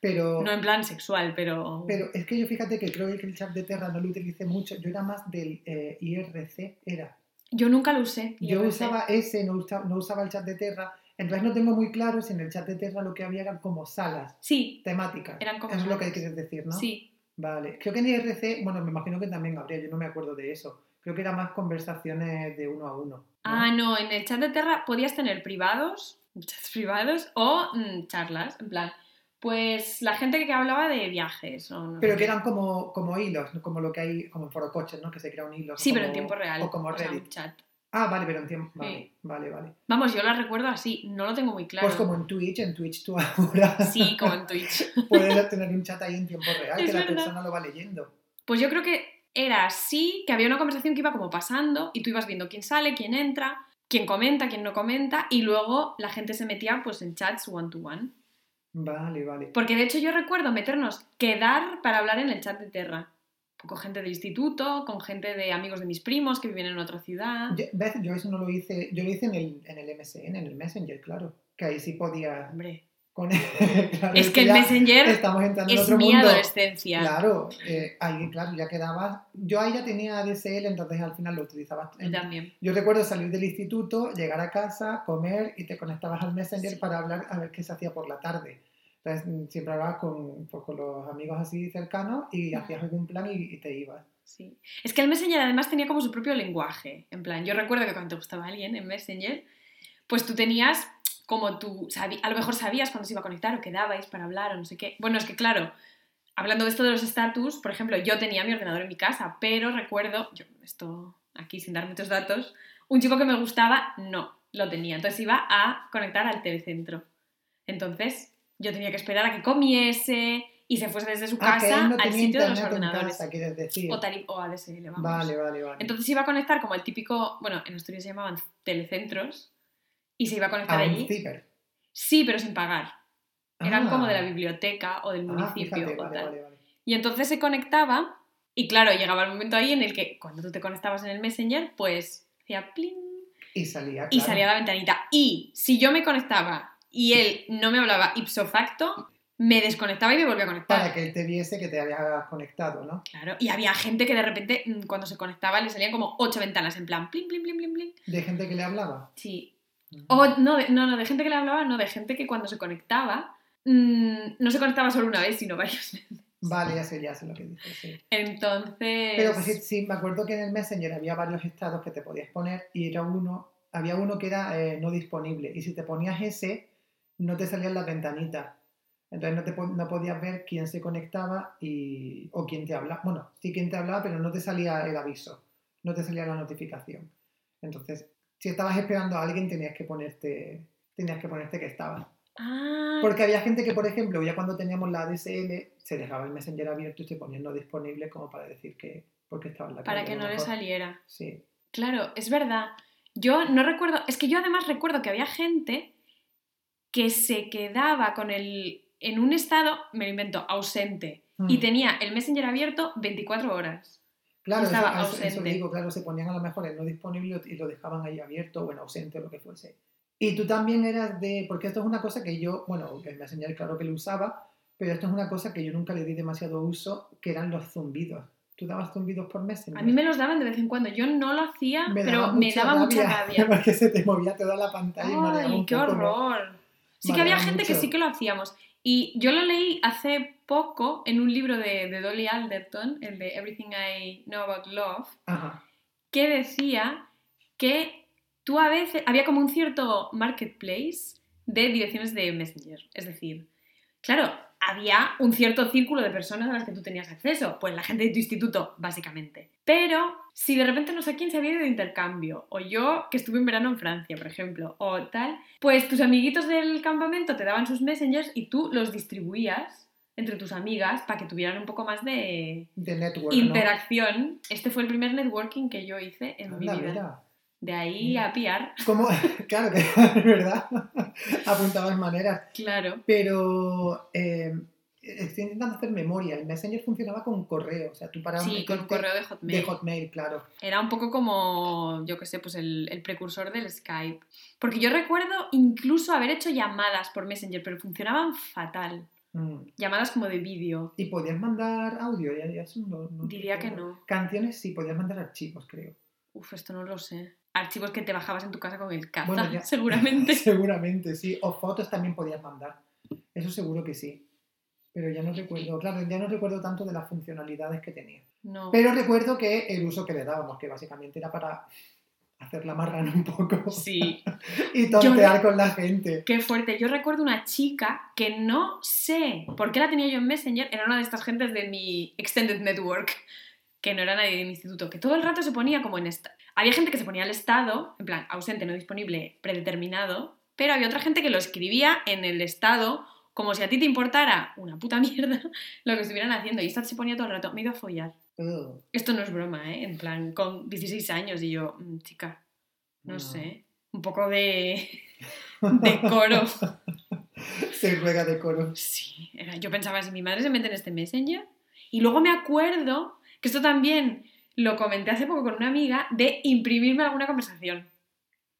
[SPEAKER 1] Pero,
[SPEAKER 2] No en plan sexual, pero...
[SPEAKER 1] pero es que yo fíjate que creo que el chat de Terra no lo utilicé mucho. Yo era más del eh, IRC, era.
[SPEAKER 2] Yo nunca lo usé.
[SPEAKER 1] Yo usaba ese, no usaba, no usaba el chat de Terra. Entonces no tengo muy claro si en el chat de Terra lo que había eran como salas
[SPEAKER 2] Sí,
[SPEAKER 1] temáticas.
[SPEAKER 2] Eran como
[SPEAKER 1] Eso es lo que quieres decir, ¿no?
[SPEAKER 2] sí.
[SPEAKER 1] Vale. Creo que en IRC, bueno, me imagino que también habría, yo no me acuerdo de eso. Creo que era más conversaciones de uno a uno. ¿no?
[SPEAKER 2] Ah, no, en el chat de Terra podías tener privados, chats privados o mm, charlas, en plan, pues la gente que hablaba de viajes. O no
[SPEAKER 1] Pero que eran como, como hilos, como lo que hay, como en foro coches, ¿no? Que se crea un hilo.
[SPEAKER 2] Sí, pero en tiempo real.
[SPEAKER 1] O como Reddit.
[SPEAKER 2] chat.
[SPEAKER 1] Ah, vale, pero en tiempo. Vale,
[SPEAKER 2] Sí.
[SPEAKER 1] vale, vale.
[SPEAKER 2] Vamos, yo la recuerdo así, no lo tengo muy claro.
[SPEAKER 1] Pues como en Twitch, en Twitch tú ahora
[SPEAKER 2] Sí, como en Twitch.
[SPEAKER 1] puedes tener un chat ahí en tiempo real
[SPEAKER 2] Es
[SPEAKER 1] que la persona lo va leyendo.
[SPEAKER 2] Pues yo creo que era así, que había una conversación que iba como pasando y tú ibas viendo quién sale, quién entra, quién comenta, quién no comenta y luego la gente se metía pues en chats one to one.
[SPEAKER 1] Vale, vale.
[SPEAKER 2] Porque de hecho yo recuerdo meternos, quedar para hablar en el chat de Terra. Con gente del instituto, con gente de amigos de mis primos que viven en otra ciudad.
[SPEAKER 1] Yo, ¿Ves? Yo eso no lo hice, yo lo hice en el, en el MSN, en el Messenger, claro. Que ahí sí podía.
[SPEAKER 2] Hombre,
[SPEAKER 1] Con, claro,
[SPEAKER 2] es que el Messenger
[SPEAKER 1] Estamos entrando en
[SPEAKER 2] es
[SPEAKER 1] otro
[SPEAKER 2] mi
[SPEAKER 1] mundo.
[SPEAKER 2] adolescencia.
[SPEAKER 1] Claro, eh, ahí, claro, ya quedaba. Yo ahí ya tenía DSL, entonces al final lo utilizaba.
[SPEAKER 2] Yo también.
[SPEAKER 1] Yo recuerdo salir del instituto, llegar a casa, comer y te conectabas al Messenger
[SPEAKER 2] Sí.
[SPEAKER 1] para hablar a ver qué se hacía por la tarde. Entonces mm, siempre hablabas con, pues, con los amigos así cercanos y hacías algún plan y, y te ibas.
[SPEAKER 2] Sí. Es que el Messenger además tenía como su propio lenguaje. En plan, yo recuerdo que cuando te gustaba alguien en Messenger, pues tú tenías como tú, a lo mejor sabías cuándo se iba a conectar o quedabais para hablar o no sé qué. Bueno, es que claro, hablando de esto de los estatus, por ejemplo, yo tenía mi ordenador en mi casa, pero recuerdo, yo, esto aquí sin dar muchos datos, un chico que me gustaba no lo tenía. Entonces iba a conectar al telecentro. Entonces yo tenía que esperar a que comiese y se fuese desde su
[SPEAKER 1] Ah,
[SPEAKER 2] casa
[SPEAKER 1] no
[SPEAKER 2] al sitio de los ordenadores.
[SPEAKER 1] casa, quieres decir.
[SPEAKER 2] O, tari- o ADSL, vamos.
[SPEAKER 1] Vale, vale, vale.
[SPEAKER 2] Entonces iba a conectar como el típico, bueno, en Asturias se llamaban telecentros, y se iba a conectar
[SPEAKER 1] a un
[SPEAKER 2] allí. Sí, pero sin pagar. Eran
[SPEAKER 1] Ah.
[SPEAKER 2] como de la biblioteca o del
[SPEAKER 1] Ah,
[SPEAKER 2] municipio
[SPEAKER 1] fíjate,
[SPEAKER 2] o
[SPEAKER 1] vale,
[SPEAKER 2] tal.
[SPEAKER 1] vale, vale.
[SPEAKER 2] Y entonces se conectaba, y claro, llegaba el momento ahí en el que cuando tú te conectabas en el Messenger, pues hacía pling
[SPEAKER 1] Y salía,
[SPEAKER 2] y salía la ventanita. Y si yo me conectaba y él no me hablaba ipso facto, me desconectaba y me volvía a conectar.
[SPEAKER 1] Para que él te viese que te habías conectado, ¿no?
[SPEAKER 2] Claro, y había gente que de repente mm, cuando se conectaba le salían como ocho ventanas en plan pling, pling, pling, pling, pling.
[SPEAKER 1] De gente que le hablaba.
[SPEAKER 2] Sí. O no, de, no, no, de gente que le hablaba, no, de gente que cuando se conectaba mm, no se conectaba solo una vez, sino varias veces.
[SPEAKER 1] Vale, ya sé, ya sé lo que dices, sí.
[SPEAKER 2] Entonces...
[SPEAKER 1] Pero pues sí, sí, me acuerdo que en el Messenger había varios estados que te podías poner y era uno, había uno que era eh, no disponible y si te ponías ese, no te salían las ventanitas. Entonces no, te, no podías ver quién se conectaba y, o quién te hablaba. Bueno, sí quién te hablaba, pero no te salía el aviso, no te salía la notificación. Entonces, si estabas esperando a alguien, tenías que ponerte, tenías que ponerte que estabas.
[SPEAKER 2] Ah,
[SPEAKER 1] Porque había gente que, por ejemplo, ya cuando teníamos la ADSL, se dejaba el Messenger abierto y se ponía no disponible como para decir que porque estaba en la
[SPEAKER 2] para que no le saliera.
[SPEAKER 1] Sí.
[SPEAKER 2] Claro, es verdad. Yo no recuerdo, es que yo además recuerdo que había gente que se quedaba con el en un estado, me lo invento, ausente y
[SPEAKER 1] Mm.
[SPEAKER 2] tenía el Messenger abierto 24 horas.
[SPEAKER 1] Claro, eso,
[SPEAKER 2] estaba
[SPEAKER 1] eso- eso
[SPEAKER 2] ausente.
[SPEAKER 1] digo, claro, se ponían a lo mejor en no disponible y lo dejaban ahí abierto o en ausente o lo que fuese. Y tú también eras de, porque esto es una cosa que yo, bueno, el Messenger claro que lo usaba, pero esto es una cosa que yo nunca le di demasiado uso, que eran los zumbidos. ¿Tú dabas zumbidos por Messenger?
[SPEAKER 2] A mí me los daban de vez en cuando. Yo no lo hacía,
[SPEAKER 1] Me
[SPEAKER 2] pero me daba mucha
[SPEAKER 1] rabia,
[SPEAKER 2] rabia.
[SPEAKER 1] Porque se te movía toda la pantalla y mareaba
[SPEAKER 2] Ay,
[SPEAKER 1] un
[SPEAKER 2] qué horror. Sí que había gente que
[SPEAKER 1] mucho.
[SPEAKER 2] sí que lo hacíamos. Y yo lo leí hace poco en un libro de, de Dolly Alderton, el de Everything I Know About Love,
[SPEAKER 1] Ajá.
[SPEAKER 2] que decía que tú a veces había como un cierto marketplace de direcciones de Messenger. Es decir, claro, había un cierto círculo de personas a las que tú tenías acceso, pues la gente de tu instituto, básicamente. Pero si de repente no sé quién se había ido de intercambio, o yo que estuve en verano en Francia, por ejemplo, o tal, pues tus amiguitos del campamento te daban sus messengers y tú los distribuías entre tus amigas para que tuvieran un poco más de
[SPEAKER 1] De network,
[SPEAKER 2] interacción. Este fue el primer networking que yo hice en mi vida.
[SPEAKER 1] mira.
[SPEAKER 2] De ahí
[SPEAKER 1] Mira.
[SPEAKER 2] a piar,
[SPEAKER 1] Como, claro que es verdad, apuntabas maneras.
[SPEAKER 2] claro.
[SPEAKER 1] Pero eh, estoy intentando hacer memoria. El Messenger funcionaba con correo, o sea, tú para
[SPEAKER 2] Sí, con correo de Hotmail.
[SPEAKER 1] de Hotmail, claro.
[SPEAKER 2] Era un poco como, yo qué sé, pues el, el precursor del Skype. Porque yo recuerdo incluso haber hecho llamadas por Messenger, pero funcionaban fatal.
[SPEAKER 1] Mm.
[SPEAKER 2] Llamadas como de vídeo.
[SPEAKER 1] Y podías mandar audio, ya, ya eso no, no
[SPEAKER 2] Diría que no.
[SPEAKER 1] Canciones sí, podías mandar archivos, creo.
[SPEAKER 2] Uf, esto no lo sé. Archivos que te bajabas en tu casa con el caza,
[SPEAKER 1] Bueno, ya.
[SPEAKER 2] seguramente.
[SPEAKER 1] Seguramente, sí. O fotos también podías mandar. Eso seguro que sí. Pero ya no recuerdo, claro, ya no recuerdo tanto de las funcionalidades que tenía.
[SPEAKER 2] No.
[SPEAKER 1] Pero recuerdo que el uso que le dábamos, que básicamente era para hacer la marrana un poco
[SPEAKER 2] Sí,
[SPEAKER 1] y tontear
[SPEAKER 2] Yo-
[SPEAKER 1] con la gente.
[SPEAKER 2] qué fuerte. Yo recuerdo una chica que no sé por qué la tenía yo en Messenger, era una de estas gentes de mi Extended Network, que no era nadie de mi instituto, que todo el rato se ponía como en esta. Había gente que se ponía al estado, en plan, ausente, no disponible, predeterminado, pero había otra gente que lo escribía en el estado como si a ti te importara una puta mierda lo que estuvieran haciendo. Y esta se ponía todo el rato, me iba a follar.
[SPEAKER 1] Ugh,
[SPEAKER 2] Esto no es broma, ¿eh? En plan, con 16 años y yo, "Mm, chica, no,
[SPEAKER 1] No.
[SPEAKER 2] sé, un poco de decoro.
[SPEAKER 1] Se juega de coro.
[SPEAKER 2] Sí, era- yo pensaba, si mi madre se mete en este Messenger. Y luego me acuerdo que esto también lo comenté hace poco con una amiga de imprimirme alguna conversación.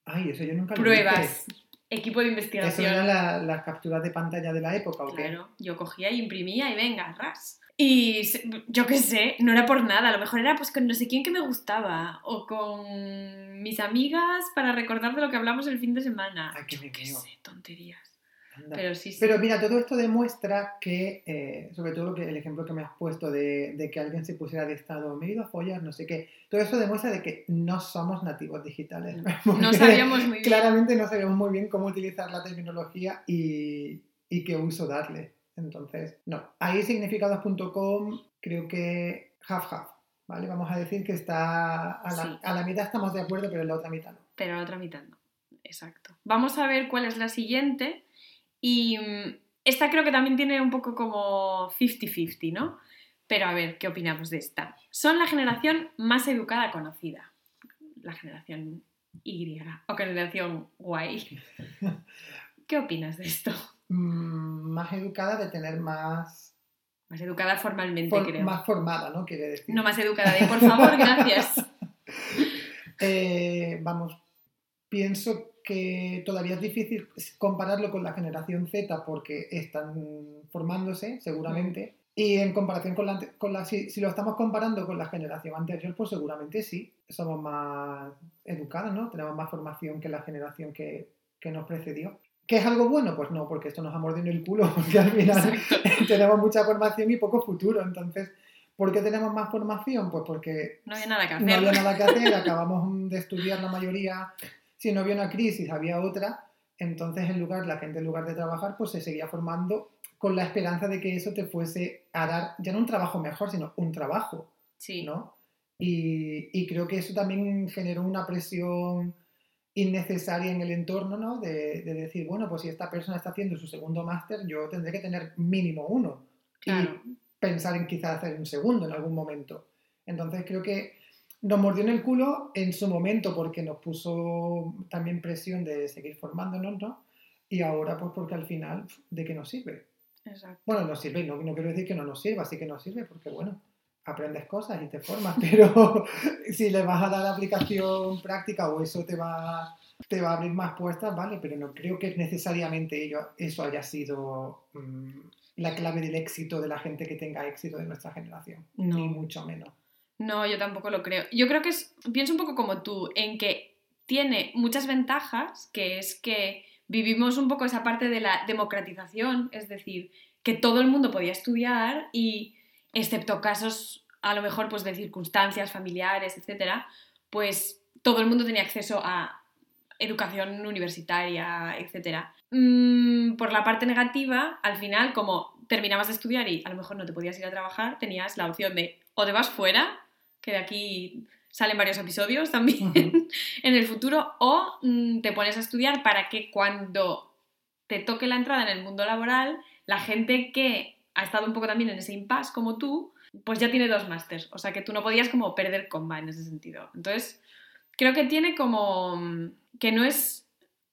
[SPEAKER 1] Ay, eso yo nunca lo
[SPEAKER 2] Pruebas,
[SPEAKER 1] hice.
[SPEAKER 2] equipo de
[SPEAKER 1] Eso
[SPEAKER 2] investigación.
[SPEAKER 1] eran la- las capturas de pantalla de la época, ¿o qué?
[SPEAKER 2] Claro, yo cogía y imprimía y venga, ras. Y yo qué sé, no era por nada, a lo mejor era pues con no sé quién que me gustaba o con mis amigas para recordar de lo que hablamos el fin de semana.
[SPEAKER 1] Ay, qué
[SPEAKER 2] yo qué sé, tonterías.
[SPEAKER 1] Anda.
[SPEAKER 2] Pero sí, sí.
[SPEAKER 1] Pero mira, todo esto demuestra que, eh, sobre todo lo que, el ejemplo que me has puesto de, de que alguien se pusiera de estado, me he ido a follar, no sé qué, todo eso demuestra de que no somos nativos digitales.
[SPEAKER 2] no sabíamos muy bien.
[SPEAKER 1] Claramente no sabemos muy bien cómo utilizar la terminología y, y qué uso darle. Entonces, no. Ahí significados.com creo que half half, ¿vale? Vamos a decir que está a la,
[SPEAKER 2] Sí.
[SPEAKER 1] a la mitad estamos de acuerdo, pero en la otra mitad no.
[SPEAKER 2] pero la otra mitad no. Exacto. Vamos a ver cuál es la siguiente. Y mm, esta creo que también tiene un poco como 50-50, ¿no? Pero a ver, ¿qué opinamos de esta? Son la generación más educada conocida. La generación Y o generación Y. ¿Qué opinas de esto?
[SPEAKER 1] Mm, más educada de tener más,
[SPEAKER 2] Más educada formalmente,
[SPEAKER 1] for-
[SPEAKER 2] creo.
[SPEAKER 1] más formada, ¿no? Quiere decir.
[SPEAKER 2] No más educada de, por favor, gracias.
[SPEAKER 1] Eh, vamos, pienso que todavía es difícil compararlo con la generación Z porque están formándose, seguramente. Y en comparación con la, con la si, si lo estamos comparando con la generación anterior, pues seguramente sí. Somos más educados, ¿no? Tenemos más formación que la generación que, que nos precedió. ¿Que es algo bueno? Pues no, porque esto nos ha mordido el culo, porque al final tenemos mucha formación y poco futuro. Entonces, ¿por qué tenemos más formación? Pues porque
[SPEAKER 2] No había nada que hacer.
[SPEAKER 1] no había nada que hacer, acabamos de estudiar la mayoría, si no había una crisis, había otra, entonces en lugar, la gente en lugar de trabajar, pues se seguía formando con la esperanza de que eso te fuese a dar, ya no un trabajo mejor, sino un trabajo,
[SPEAKER 2] Sí.
[SPEAKER 1] ¿no? Y, y creo que eso también generó una presión innecesaria en el entorno, ¿no? De, de decir, bueno, pues si esta persona está haciendo su segundo máster, yo tendré que tener mínimo uno.
[SPEAKER 2] Claro.
[SPEAKER 1] Y pensar en quizás hacer un segundo en algún momento. Entonces creo que nos mordió en el culo en su momento porque nos puso también presión de seguir formándonos, ¿no? Y ahora pues porque al final, ¿de qué nos sirve?
[SPEAKER 2] Exacto.
[SPEAKER 1] Bueno, nos sirve, no, no quiero decir que no nos sirva, sí que nos sirve porque bueno, aprendes cosas y te formas, pero si le vas a dar aplicación práctica o eso te va, te va a abrir más puertas, vale, pero no creo que necesariamente ello, eso haya sido mm, la clave del éxito de la gente que tenga éxito de nuestra generación,
[SPEAKER 2] No.
[SPEAKER 1] ni mucho menos.
[SPEAKER 2] No, yo tampoco lo creo. Yo creo que es, pienso un poco como tú, en que tiene muchas ventajas, que es que vivimos un poco esa parte de la democratización, es decir, que todo el mundo podía estudiar y, excepto casos a lo mejor pues de circunstancias familiares, etcétera, pues todo el mundo tenía acceso a educación universitaria, etcétera. Mm, por la parte negativa, al final, como terminabas de estudiar y a lo mejor no te podías ir a trabajar, tenías la opción de o te vas fuera, que de aquí salen varios episodios también en el futuro, o mm, te pones a estudiar para que cuando te toque la entrada en el mundo laboral, la gente que ha estado un poco también en ese impasse como tú, pues ya tiene dos másters. O sea que tú no podías como perder comba en ese sentido. Entonces, creo que tiene como mm, que no es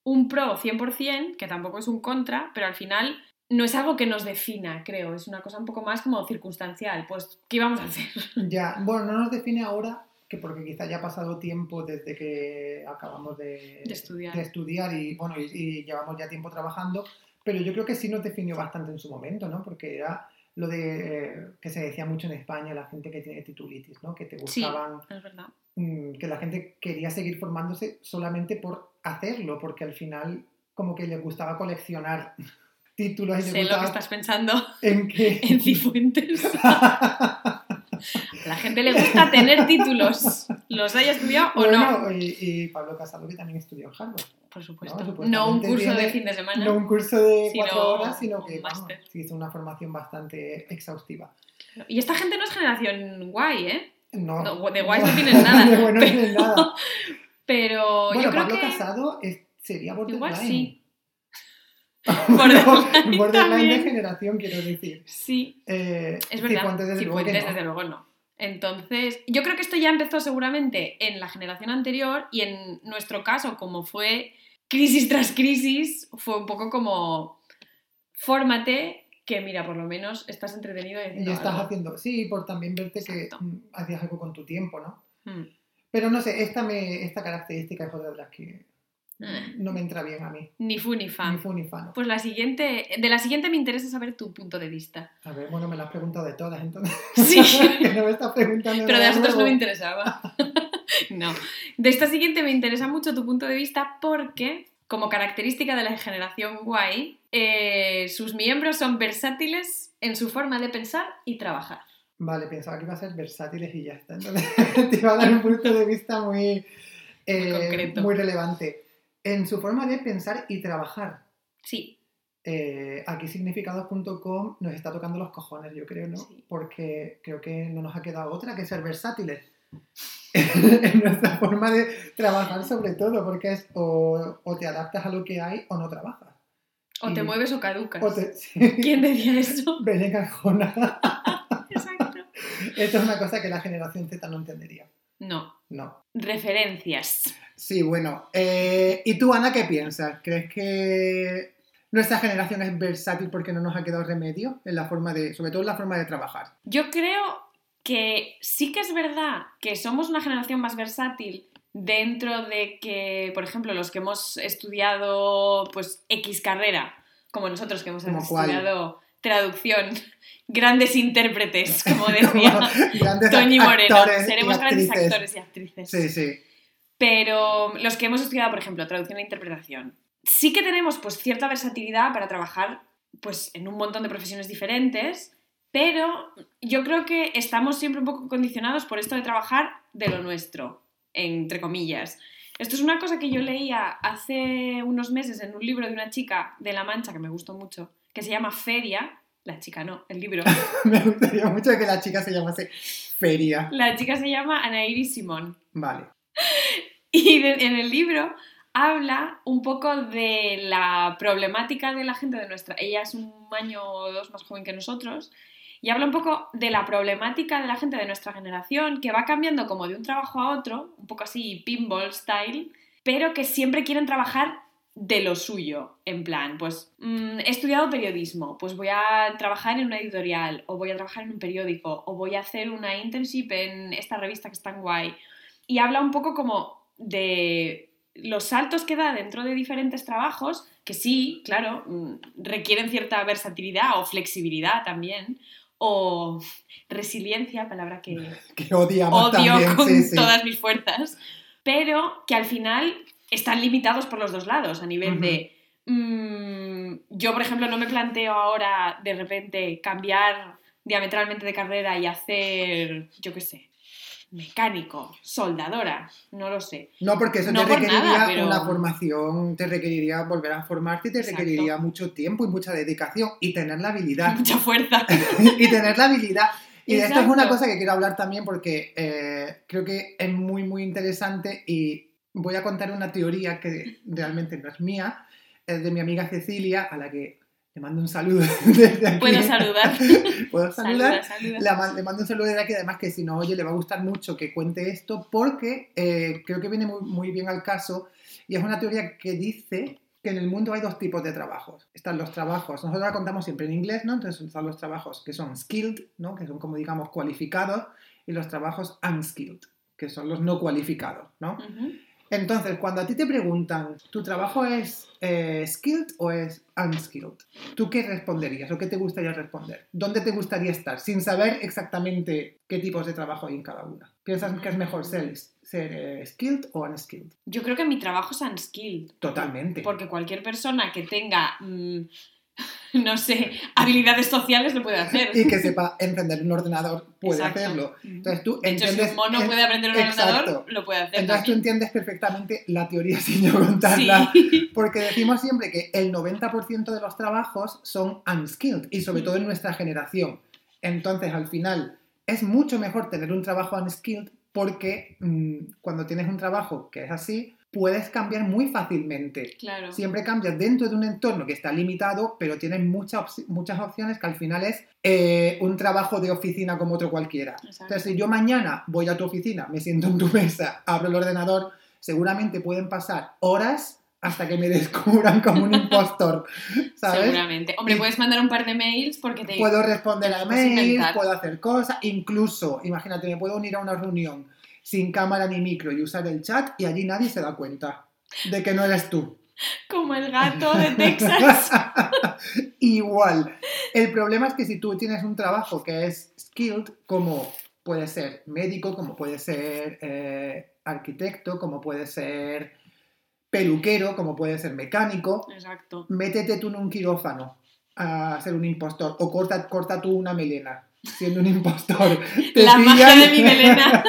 [SPEAKER 2] un pro 100%, que tampoco es un contra, pero al final no es algo que nos defina, creo, es una cosa un poco más como circunstancial. Pues, ¿qué íbamos a hacer?
[SPEAKER 1] Ya, bueno, no nos define ahora, que porque quizá ya ha pasado tiempo desde que acabamos de,
[SPEAKER 2] De estudiar.
[SPEAKER 1] de estudiar y bueno, y, y llevamos ya tiempo trabajando, pero yo creo que sí nos definió bastante en su momento, ¿no? Porque era lo de eh, que se decía mucho en España, la gente que tiene titulitis, ¿no? Que te
[SPEAKER 2] Sí.
[SPEAKER 1] buscaban,
[SPEAKER 2] Es verdad.
[SPEAKER 1] mm, que la gente quería seguir formándose solamente por hacerlo, porque al final como que les gustaba coleccionar títulos y les
[SPEAKER 2] Sé lo que estás pensando
[SPEAKER 1] en que...
[SPEAKER 2] en Cifuentes. A la gente le gusta tener títulos, los haya estudiado o no.
[SPEAKER 1] Y, y Pablo Casado que también estudió en Harvard.
[SPEAKER 2] Por supuesto.
[SPEAKER 1] No,
[SPEAKER 2] un curso de fin de semana.
[SPEAKER 1] No un curso de
[SPEAKER 2] Sino
[SPEAKER 1] cuatro horas, sino
[SPEAKER 2] un
[SPEAKER 1] que vamos,
[SPEAKER 2] máster.
[SPEAKER 1] sí hizo una formación bastante exhaustiva.
[SPEAKER 2] Y esta gente no es generación guay, ¿eh?
[SPEAKER 1] No,
[SPEAKER 2] No, de guays no tienen nada,
[SPEAKER 1] De bueno no
[SPEAKER 2] pero-
[SPEAKER 1] tienen nada.
[SPEAKER 2] Pero
[SPEAKER 1] Bueno,
[SPEAKER 2] yo creo
[SPEAKER 1] Pablo
[SPEAKER 2] que
[SPEAKER 1] Casado es- sería borderline.
[SPEAKER 2] igual sí.
[SPEAKER 1] Borderline, de generación, quiero decir.
[SPEAKER 2] Sí,
[SPEAKER 1] Eh,
[SPEAKER 2] es verdad.
[SPEAKER 1] Cifuentes, desde luego
[SPEAKER 2] Cifuentes,
[SPEAKER 1] no.
[SPEAKER 2] desde luego no. Entonces, yo creo que esto ya empezó seguramente en la generación anterior y en nuestro caso, como fue crisis tras crisis, fue un poco como fórmate que mira, por lo menos estás entretenido y
[SPEAKER 1] estás
[SPEAKER 2] algo.
[SPEAKER 1] haciendo, sí, por también verte que
[SPEAKER 2] Exacto.
[SPEAKER 1] mm, hacías algo con tu tiempo, ¿no?
[SPEAKER 2] Mm.
[SPEAKER 1] Pero no sé, esta, me, esta característica es otra de las que
[SPEAKER 2] Eh.
[SPEAKER 1] no me entra bien a mí.
[SPEAKER 2] Ni fu ni fa.
[SPEAKER 1] Ni fu ni fa, ¿no?
[SPEAKER 2] Pues la siguiente, de la siguiente me interesa saber tu punto de vista.
[SPEAKER 1] A ver, bueno, me la has preguntado de todas, entonces.
[SPEAKER 2] Sí.
[SPEAKER 1] que no me estás preguntando
[SPEAKER 2] Pero de las otras no me interesaba. no. De esta siguiente me interesa mucho tu punto de vista porque, como característica de la generación guay, eh, sus miembros son versátiles en su forma de pensar y trabajar.
[SPEAKER 1] Vale, pensaba que iba a ser versátiles y ya está. Entonces te iba a dar un punto de vista muy, eh,
[SPEAKER 2] concreto.
[SPEAKER 1] muy relevante. En su forma de pensar y trabajar.
[SPEAKER 2] Sí,
[SPEAKER 1] Eh, aquí significados.com nos está tocando los cojones, yo creo, ¿no?
[SPEAKER 2] Sí.
[SPEAKER 1] Porque creo que no nos ha quedado otra que ser versátiles. en nuestra forma de trabajar sobre todo, porque es o, o te adaptas a lo que hay o no trabajas.
[SPEAKER 2] o te mueves o caducas.
[SPEAKER 1] O te...
[SPEAKER 2] ¿Quién decía eso?
[SPEAKER 1] Belén Arjona.
[SPEAKER 2] Exacto.
[SPEAKER 1] Esto es una cosa que la generación Z no entendería.
[SPEAKER 2] No.
[SPEAKER 1] No.
[SPEAKER 2] Referencias.
[SPEAKER 1] Sí, bueno. eh, ¿Y tú, Ana, qué piensas? ¿Crees que nuestra generación es versátil porque no nos ha quedado remedio en la forma de, sobre todo en la forma de trabajar?
[SPEAKER 2] Yo creo que sí que es verdad que somos una generación más versátil dentro de que, por ejemplo, los que hemos estudiado pues X carrera, como nosotros que hemos estudiado traducción, grandes intérpretes, como decía
[SPEAKER 1] Como
[SPEAKER 2] Toñi Moreno, seremos grandes actores y actrices.
[SPEAKER 1] Sí, sí.
[SPEAKER 2] Pero los que hemos estudiado, por ejemplo, traducción e interpretación, sí que tenemos pues cierta versatilidad para trabajar pues en un montón de profesiones diferentes, pero yo creo que estamos siempre un poco condicionados por esto de trabajar de lo nuestro, entre comillas. Esto es una cosa que yo leía hace unos meses en un libro de una chica de La Mancha que me gustó mucho, que se llama Feria. La chica no, el libro.
[SPEAKER 1] Me gustaría mucho que la chica se llamase Feria.
[SPEAKER 2] La chica se llama Ana Iris Simón.
[SPEAKER 1] Vale.
[SPEAKER 2] Y de- en el libro habla un poco de la problemática de la gente de nuestra... Ella es un año o dos más joven que nosotros. Y habla un poco de la problemática de la gente de nuestra generación que va cambiando como de un trabajo a otro, un poco así pinball style, pero que siempre quieren trabajar de lo suyo, en plan, pues mm, he estudiado periodismo, pues voy a trabajar en una editorial, o voy a trabajar en un periódico, o voy a hacer una internship en esta revista que es tan guay. Y habla un poco como de los saltos que da dentro de diferentes trabajos, que sí, claro, mm, requieren cierta versatilidad o flexibilidad también, o resiliencia, palabra que
[SPEAKER 1] Que odiamos
[SPEAKER 2] odio
[SPEAKER 1] también.
[SPEAKER 2] con
[SPEAKER 1] sí, sí.
[SPEAKER 2] todas mis fuerzas, pero que al final están limitados por los dos lados, a nivel de... mm, yo, por ejemplo, no me planteo ahora de repente cambiar diametralmente de carrera y hacer, yo qué sé, mecánico, soldadora, no lo sé.
[SPEAKER 1] No, porque eso
[SPEAKER 2] No
[SPEAKER 1] te
[SPEAKER 2] por
[SPEAKER 1] requeriría
[SPEAKER 2] nada, pero-
[SPEAKER 1] una formación, te requeriría volver a formarte y te
[SPEAKER 2] Exacto.
[SPEAKER 1] requeriría mucho tiempo y mucha dedicación y tener la habilidad.
[SPEAKER 2] Mucha fuerza.
[SPEAKER 1] y tener la habilidad. Y de esto es una
[SPEAKER 2] Exacto.
[SPEAKER 1] cosa que quiero hablar también porque eh, creo que es muy, muy interesante y voy a contar una teoría que realmente no es mía, es de mi amiga Cecilia, a la que le mando un saludo desde aquí.
[SPEAKER 2] Puedo saludar.
[SPEAKER 1] ¿Puedo saludar?
[SPEAKER 2] Saluda, saluda.
[SPEAKER 1] Le mando un saludo desde aquí, además que si no oye le va a gustar mucho que cuente esto porque eh, creo que viene muy, muy bien al caso y es una teoría que dice que en el mundo hay dos tipos de trabajos. Están los trabajos, nosotros la contamos siempre en inglés, ¿no? Entonces están los trabajos que son skilled, ¿no? Que son como digamos cualificados, y los trabajos unskilled, que son los no cualificados, ¿no?
[SPEAKER 2] Ujú.
[SPEAKER 1] Entonces, cuando a ti te preguntan, ¿tu trabajo es eh, skilled o es unskilled? ¿Tú qué responderías o qué te gustaría responder? ¿Dónde te gustaría estar? Sin saber exactamente qué tipos de trabajo hay en cada una. ¿Piensas que es mejor ser, ser eh, skilled o unskilled?
[SPEAKER 2] Yo creo que mi trabajo es unskilled.
[SPEAKER 1] Totalmente.
[SPEAKER 2] Porque cualquier persona que tenga, mm, no sé, habilidades sociales lo puede hacer.
[SPEAKER 1] Y que sepa encender un ordenador puede
[SPEAKER 2] Exacto.
[SPEAKER 1] hacerlo. Entonces tú
[SPEAKER 2] De hecho, si
[SPEAKER 1] entiendes...
[SPEAKER 2] un mono puede aprender un
[SPEAKER 1] Exacto.
[SPEAKER 2] ordenador, lo puede hacer.
[SPEAKER 1] Entonces tú entiendes perfectamente la teoría sin yo contarla.
[SPEAKER 2] Sí.
[SPEAKER 1] Porque decimos siempre que el 90% de los trabajos son unskilled y sobre todo en nuestra generación. Entonces, al final, es mucho mejor tener un trabajo unskilled porque mm, cuando tienes un trabajo que es así, puedes cambiar muy fácilmente.
[SPEAKER 2] Claro.
[SPEAKER 1] Siempre cambias dentro de un entorno que está limitado, pero tienes muchas, opci- muchas opciones que al final es eh, un trabajo de oficina como otro cualquiera.
[SPEAKER 2] Exacto.
[SPEAKER 1] Entonces, si yo mañana voy a tu oficina, me siento en tu mesa, abro el ordenador, seguramente pueden pasar horas hasta que me descubran como un impostor, ¿sabes?
[SPEAKER 2] Seguramente. Hombre, puedes mandar un par de mails porque te...
[SPEAKER 1] Puedo responder
[SPEAKER 2] te
[SPEAKER 1] a mails, puedo hacer cosas, incluso, imagínate, me puedo unir a una reunión sin cámara ni micro y usar el chat y allí nadie se da cuenta de que no eres tú.
[SPEAKER 2] Como el gato de Texas.
[SPEAKER 1] Igual. El problema es que si tú tienes un trabajo que es skilled, como puede ser médico, como puede ser eh, arquitecto, como puede ser peluquero, como puede ser mecánico,
[SPEAKER 2] Exacto.
[SPEAKER 1] métete tú en un quirófano a ser un impostor o corta, corta tú una melena siendo un impostor. Te
[SPEAKER 2] La magia
[SPEAKER 1] pillan-
[SPEAKER 2] de mi melena.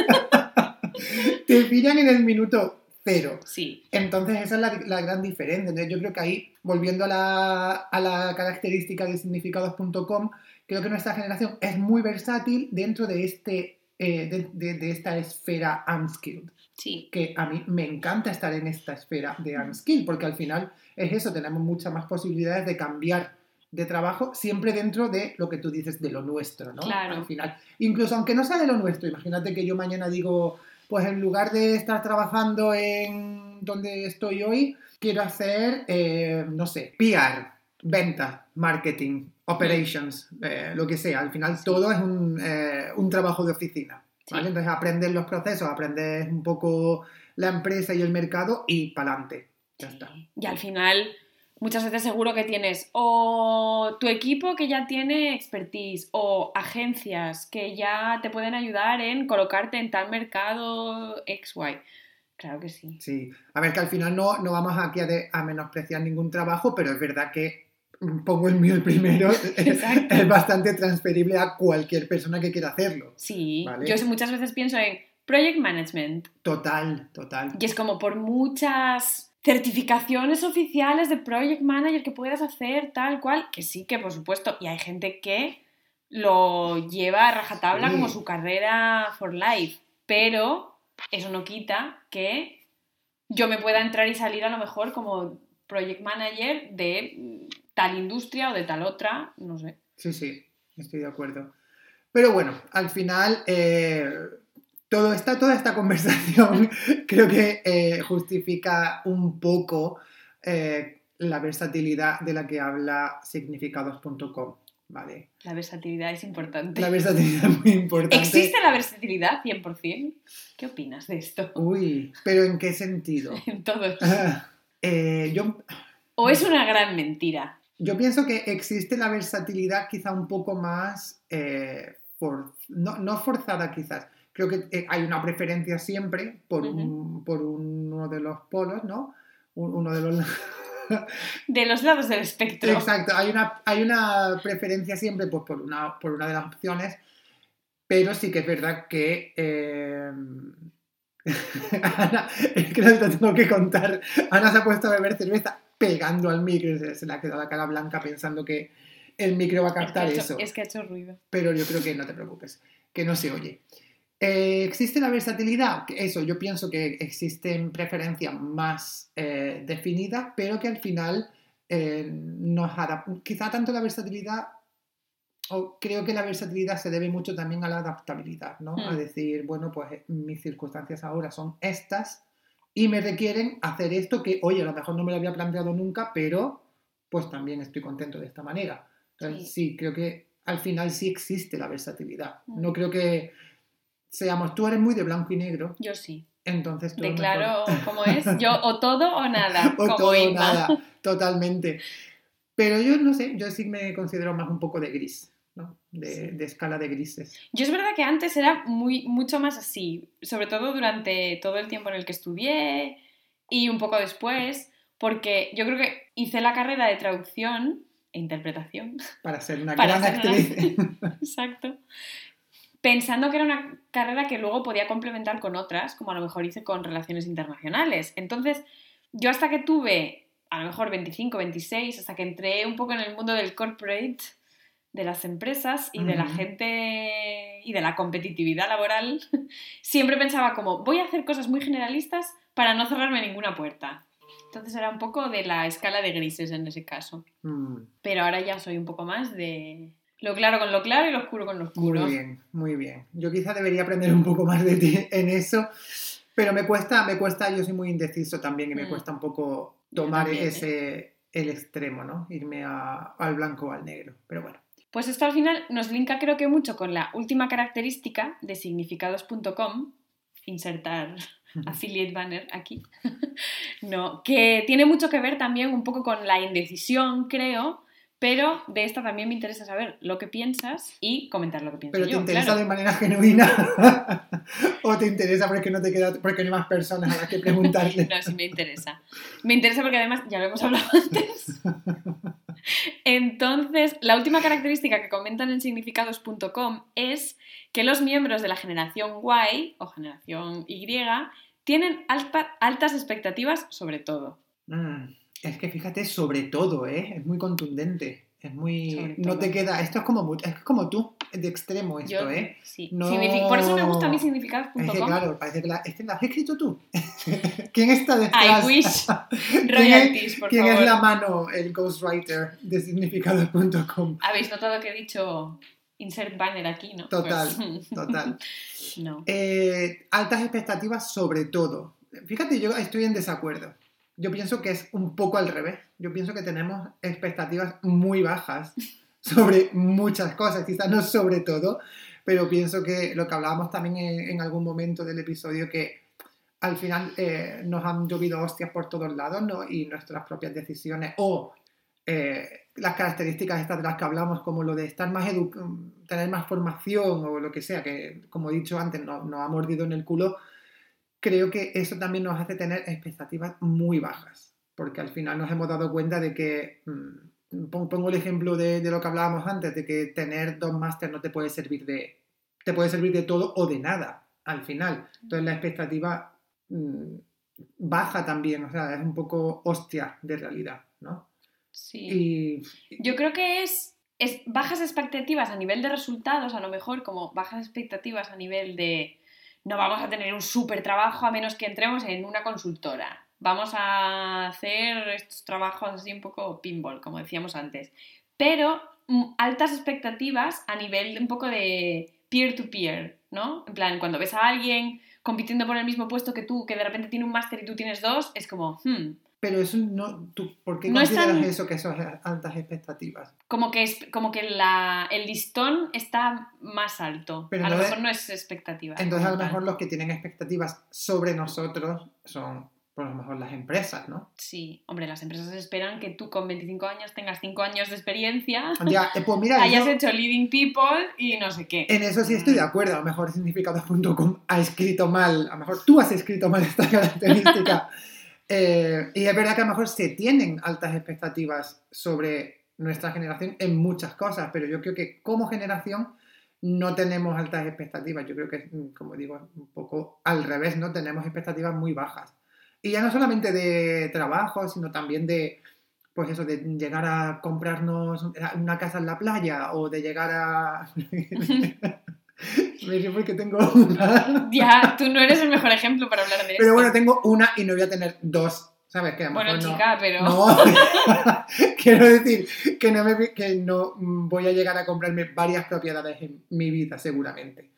[SPEAKER 1] Te pillan en el minuto cero.
[SPEAKER 2] Sí.
[SPEAKER 1] Entonces esa es la, la gran diferencia. Entonces, yo creo que ahí, volviendo a la, a la característica de significados.com, creo que nuestra generación es muy versátil dentro de, este, eh, de, de- de esta esfera unskilled.
[SPEAKER 2] Sí.
[SPEAKER 1] Que a mí me encanta estar en esta esfera de unskilled, porque al final es eso, tenemos muchas más posibilidades de cambiar de trabajo, siempre dentro de lo que tú dices, de lo nuestro, ¿no?
[SPEAKER 2] Claro.
[SPEAKER 1] Al final. Incluso aunque no sea de lo nuestro, imagínate que yo mañana digo, pues en lugar de estar trabajando en donde estoy hoy, quiero hacer, eh, no sé, PR, venta, marketing, operations, eh, lo que sea. Al final todo es un, eh, un trabajo de oficina. ¿vale?
[SPEAKER 2] Sí.
[SPEAKER 1] Entonces aprendes los procesos, aprendes un poco la empresa y el mercado y para adelante. Ya está.
[SPEAKER 2] Y al final, muchas veces seguro que tienes o tu equipo que ya tiene expertise o agencias que ya te pueden ayudar en colocarte en tal mercado XY. Claro que sí.
[SPEAKER 1] Sí, a ver que al final no, no vamos aquí a, de- a menospreciar ningún trabajo, pero es verdad que pongo el mío el primero,
[SPEAKER 2] Exacto.
[SPEAKER 1] es bastante transferible a cualquier persona que quiera hacerlo.
[SPEAKER 2] Sí.
[SPEAKER 1] Vale.
[SPEAKER 2] Yo muchas veces pienso en project management.
[SPEAKER 1] Total, total.
[SPEAKER 2] Y es como por muchas certificaciones oficiales de project manager que puedas hacer tal cual, que sí, que por supuesto, y hay gente que lo lleva a rajatabla
[SPEAKER 1] Sí.
[SPEAKER 2] como su carrera for life, pero eso no quita que yo me pueda entrar y salir a lo mejor como project manager de tal industria o de tal otra, no sé.
[SPEAKER 1] Sí, sí, estoy de acuerdo. Pero bueno, al final, eh, todo esta, toda esta conversación creo que eh, justifica un poco eh, la versatilidad de la que habla significados.com. ¿Vale?
[SPEAKER 2] La versatilidad es importante.
[SPEAKER 1] La versatilidad es muy importante.
[SPEAKER 2] ¿Existe la versatilidad 100%? ¿Qué opinas de esto?
[SPEAKER 1] Uy, pero ¿en qué sentido?
[SPEAKER 2] En todo.
[SPEAKER 1] Eh, yo,
[SPEAKER 2] ¿O es una gran mentira?
[SPEAKER 1] yo pienso que existe la versatilidad quizá un poco más, eh, for- no, no forzada quizás. Creo que eh, hay una preferencia siempre por, un- por uno de los polos, ¿no? Un- Uno de los...
[SPEAKER 2] De los lados del espectro.
[SPEAKER 1] Exacto, hay una, hay una preferencia siempre pues, por, una, por una de las opciones, pero sí que es verdad que... eh, Ana, es que no te tengo que contar. Ana se ha puesto a beber cerveza pegando al micro se, se le ha quedado la cara blanca pensando que el micro va a
[SPEAKER 2] Es que,
[SPEAKER 1] captar
[SPEAKER 2] hecho,
[SPEAKER 1] eso.
[SPEAKER 2] es que ha hecho ruido.
[SPEAKER 1] Pero yo creo que no te preocupes, que no se oye. Eh, ¿Existe la versatilidad? Eso, yo pienso que existen preferencias más eh, definidas, pero que al final eh, nos adap- Quizá tanto la versatilidad, o creo que la versatilidad se debe mucho también a la adaptabilidad, ¿no? A
[SPEAKER 2] Hmm.
[SPEAKER 1] decir, bueno, pues mis circunstancias ahora son estas y me requieren hacer esto que, oye, a lo mejor no me lo había planteado nunca, pero pues también estoy contento de esta manera. Entonces, sí, creo que al final sí existe la versatilidad.
[SPEAKER 2] Mm.
[SPEAKER 1] No creo que seamos, tú eres muy de blanco y negro,
[SPEAKER 2] Yo sí.
[SPEAKER 1] entonces tú
[SPEAKER 2] Declaro cómo es. Yo o todo o nada.
[SPEAKER 1] o
[SPEAKER 2] como
[SPEAKER 1] todo o nada, totalmente. Pero yo no sé, yo sí me considero más un poco de gris, ¿no? De,
[SPEAKER 2] Sí.
[SPEAKER 1] de escala de grises.
[SPEAKER 2] Yo es verdad que antes era muy, mucho más así, sobre todo durante todo el tiempo en el que estudié y un poco después, porque yo creo que hice la carrera de traducción e interpretación,
[SPEAKER 1] Para ser una
[SPEAKER 2] Para
[SPEAKER 1] gran
[SPEAKER 2] ser una-
[SPEAKER 1] actriz.
[SPEAKER 2] exacto, pensando que era una carrera que luego podía complementar con otras, como a lo mejor hice con relaciones internacionales. Entonces, yo hasta que tuve, a lo mejor 25, 26, hasta que entré un poco en el mundo del corporate, de las empresas y de la gente y de la competitividad laboral, siempre pensaba como, voy a hacer cosas muy generalistas para no cerrarme ninguna puerta. Entonces era un poco de la escala de grises en ese caso.
[SPEAKER 1] Mm,
[SPEAKER 2] Pero ahora ya soy un poco más de lo claro con lo claro y lo oscuro con lo oscuro.
[SPEAKER 1] Muy bien, muy bien. Yo quizá debería aprender un poco más de ti en eso, pero me cuesta, me cuesta, yo soy muy indeciso también y me
[SPEAKER 2] Mm.
[SPEAKER 1] cuesta un poco tomar
[SPEAKER 2] también, ¿eh?
[SPEAKER 1] ese, el extremo, ¿no? Irme a- al blanco o al negro. Pero bueno.
[SPEAKER 2] Pues esto al final nos linka creo que mucho con la última característica de significados.com, insertar affiliate banner aquí, no, que tiene mucho que ver también un poco con la indecisión, creo, pero de esta también me interesa saber lo que piensas y comentar lo que pienso
[SPEAKER 1] Pero te
[SPEAKER 2] yo,
[SPEAKER 1] interesa
[SPEAKER 2] claro.
[SPEAKER 1] de manera genuina o te interesa porque no te queda, porque no hay más personas a las que preguntarle.
[SPEAKER 2] No, sí me interesa. Me interesa porque además ya lo hemos hablado antes. Entonces, la última característica que comentan en significados.com es que los miembros de la generación Y o generación Y tienen alta- altas expectativas sobre todo.
[SPEAKER 1] Mm, es que fíjate, sobre todo, ¿eh? Es muy contundente. Es muy. No te queda. Esto es como, es como tú, de extremo esto,
[SPEAKER 2] Yo,
[SPEAKER 1] ¿eh?
[SPEAKER 2] sí.
[SPEAKER 1] No-
[SPEAKER 2] Por eso me gusta a mí
[SPEAKER 1] Es que
[SPEAKER 2] significados.com.
[SPEAKER 1] claro, parece que la, la has escrito tú. ¿Quién está
[SPEAKER 2] I
[SPEAKER 1] detrás?
[SPEAKER 2] wish
[SPEAKER 1] ¿Quién es-
[SPEAKER 2] royalties, por
[SPEAKER 1] ¿Quién
[SPEAKER 2] favor.
[SPEAKER 1] es la mano, el ghostwriter de significados.com?
[SPEAKER 2] Habéis notado que he dicho insert banner aquí, ¿no?
[SPEAKER 1] Total,
[SPEAKER 2] Pues,
[SPEAKER 1] Total.
[SPEAKER 2] no.
[SPEAKER 1] Eh, altas expectativas sobre todo. Fíjate, yo estoy en desacuerdo. Yo pienso que es un poco al revés. Yo pienso que tenemos expectativas muy bajas sobre muchas cosas, quizás no sobre todo, pero pienso que lo que hablábamos también en, en algún momento del episodio, que al final eh, nos han llovido hostias por todos lados, ¿no? Y nuestras propias decisiones o eh, las características estas de las que hablamos, como lo de estar más tener más formación o lo que sea, que como he dicho antes, nos, nos ha mordido en el culo, creo que eso también nos hace tener expectativas muy bajas, porque al final nos hemos dado cuenta de que, mm, pon- pongo el ejemplo de, de lo que hablábamos antes, de que tener dos máster no te puede servir de, te puede servir de todo o de nada al final. Entonces la expectativa mm, baja también, o sea, es un poco hostia de realidad, ¿no?
[SPEAKER 2] Sí.
[SPEAKER 1] Y
[SPEAKER 2] Yo creo que es, es bajas expectativas a nivel de resultados, a lo mejor como bajas expectativas a nivel de no vamos a tener un súper trabajo a menos que entremos en una consultora. Vamos a hacer estos trabajos así un poco pinball, como decíamos antes. Pero mm, altas expectativas a nivel de un poco de peer-to-peer, ¿no? En plan, cuando ves a alguien compitiendo por el mismo puesto que tú, que de repente tiene un máster y tú tienes dos, es como, hmm,
[SPEAKER 1] Pero eso no, ¿tú, ¿por qué
[SPEAKER 2] No
[SPEAKER 1] consideras
[SPEAKER 2] tan-
[SPEAKER 1] eso que son altas expectativas?
[SPEAKER 2] como que, es, como que la, el listón está más alto.
[SPEAKER 1] Pero
[SPEAKER 2] a lo mejor no es expectativa.
[SPEAKER 1] Entonces a lo mejor los que tienen expectativas sobre nosotros son, por lo mejor, las empresas, ¿no?
[SPEAKER 2] Sí, hombre, las empresas esperan que tú con 25 años tengas 5 años de experiencia,
[SPEAKER 1] Ya, eh, pues mira,
[SPEAKER 2] hayas hecho leading people y no sé qué.
[SPEAKER 1] en eso sí estoy de acuerdo. A lo mejor significados.com ha escrito mal, a lo mejor tú has escrito mal esta característica. Eh, y es verdad que a lo mejor se tienen altas expectativas sobre nuestra generación en muchas cosas, pero yo creo que como generación no tenemos altas expectativas. Yo creo que, mm, como digo, un poco al revés, ¿no? Tenemos expectativas muy bajas. Y ya no solamente de trabajo, sino también de, pues eso, de llegar a comprarnos una casa en la playa o de llegar a... Me río porque tengo una...
[SPEAKER 2] Ya, tú no eres el mejor ejemplo para hablar de
[SPEAKER 1] Pero
[SPEAKER 2] esto.
[SPEAKER 1] bueno, tengo una y no voy a tener dos. ¿Sabes? Que a lo
[SPEAKER 2] Bueno,
[SPEAKER 1] mejor no-
[SPEAKER 2] chica, pero...
[SPEAKER 1] No, quiero decir que no, me- que no voy a llegar a comprarme varias propiedades en mi vida, seguramente.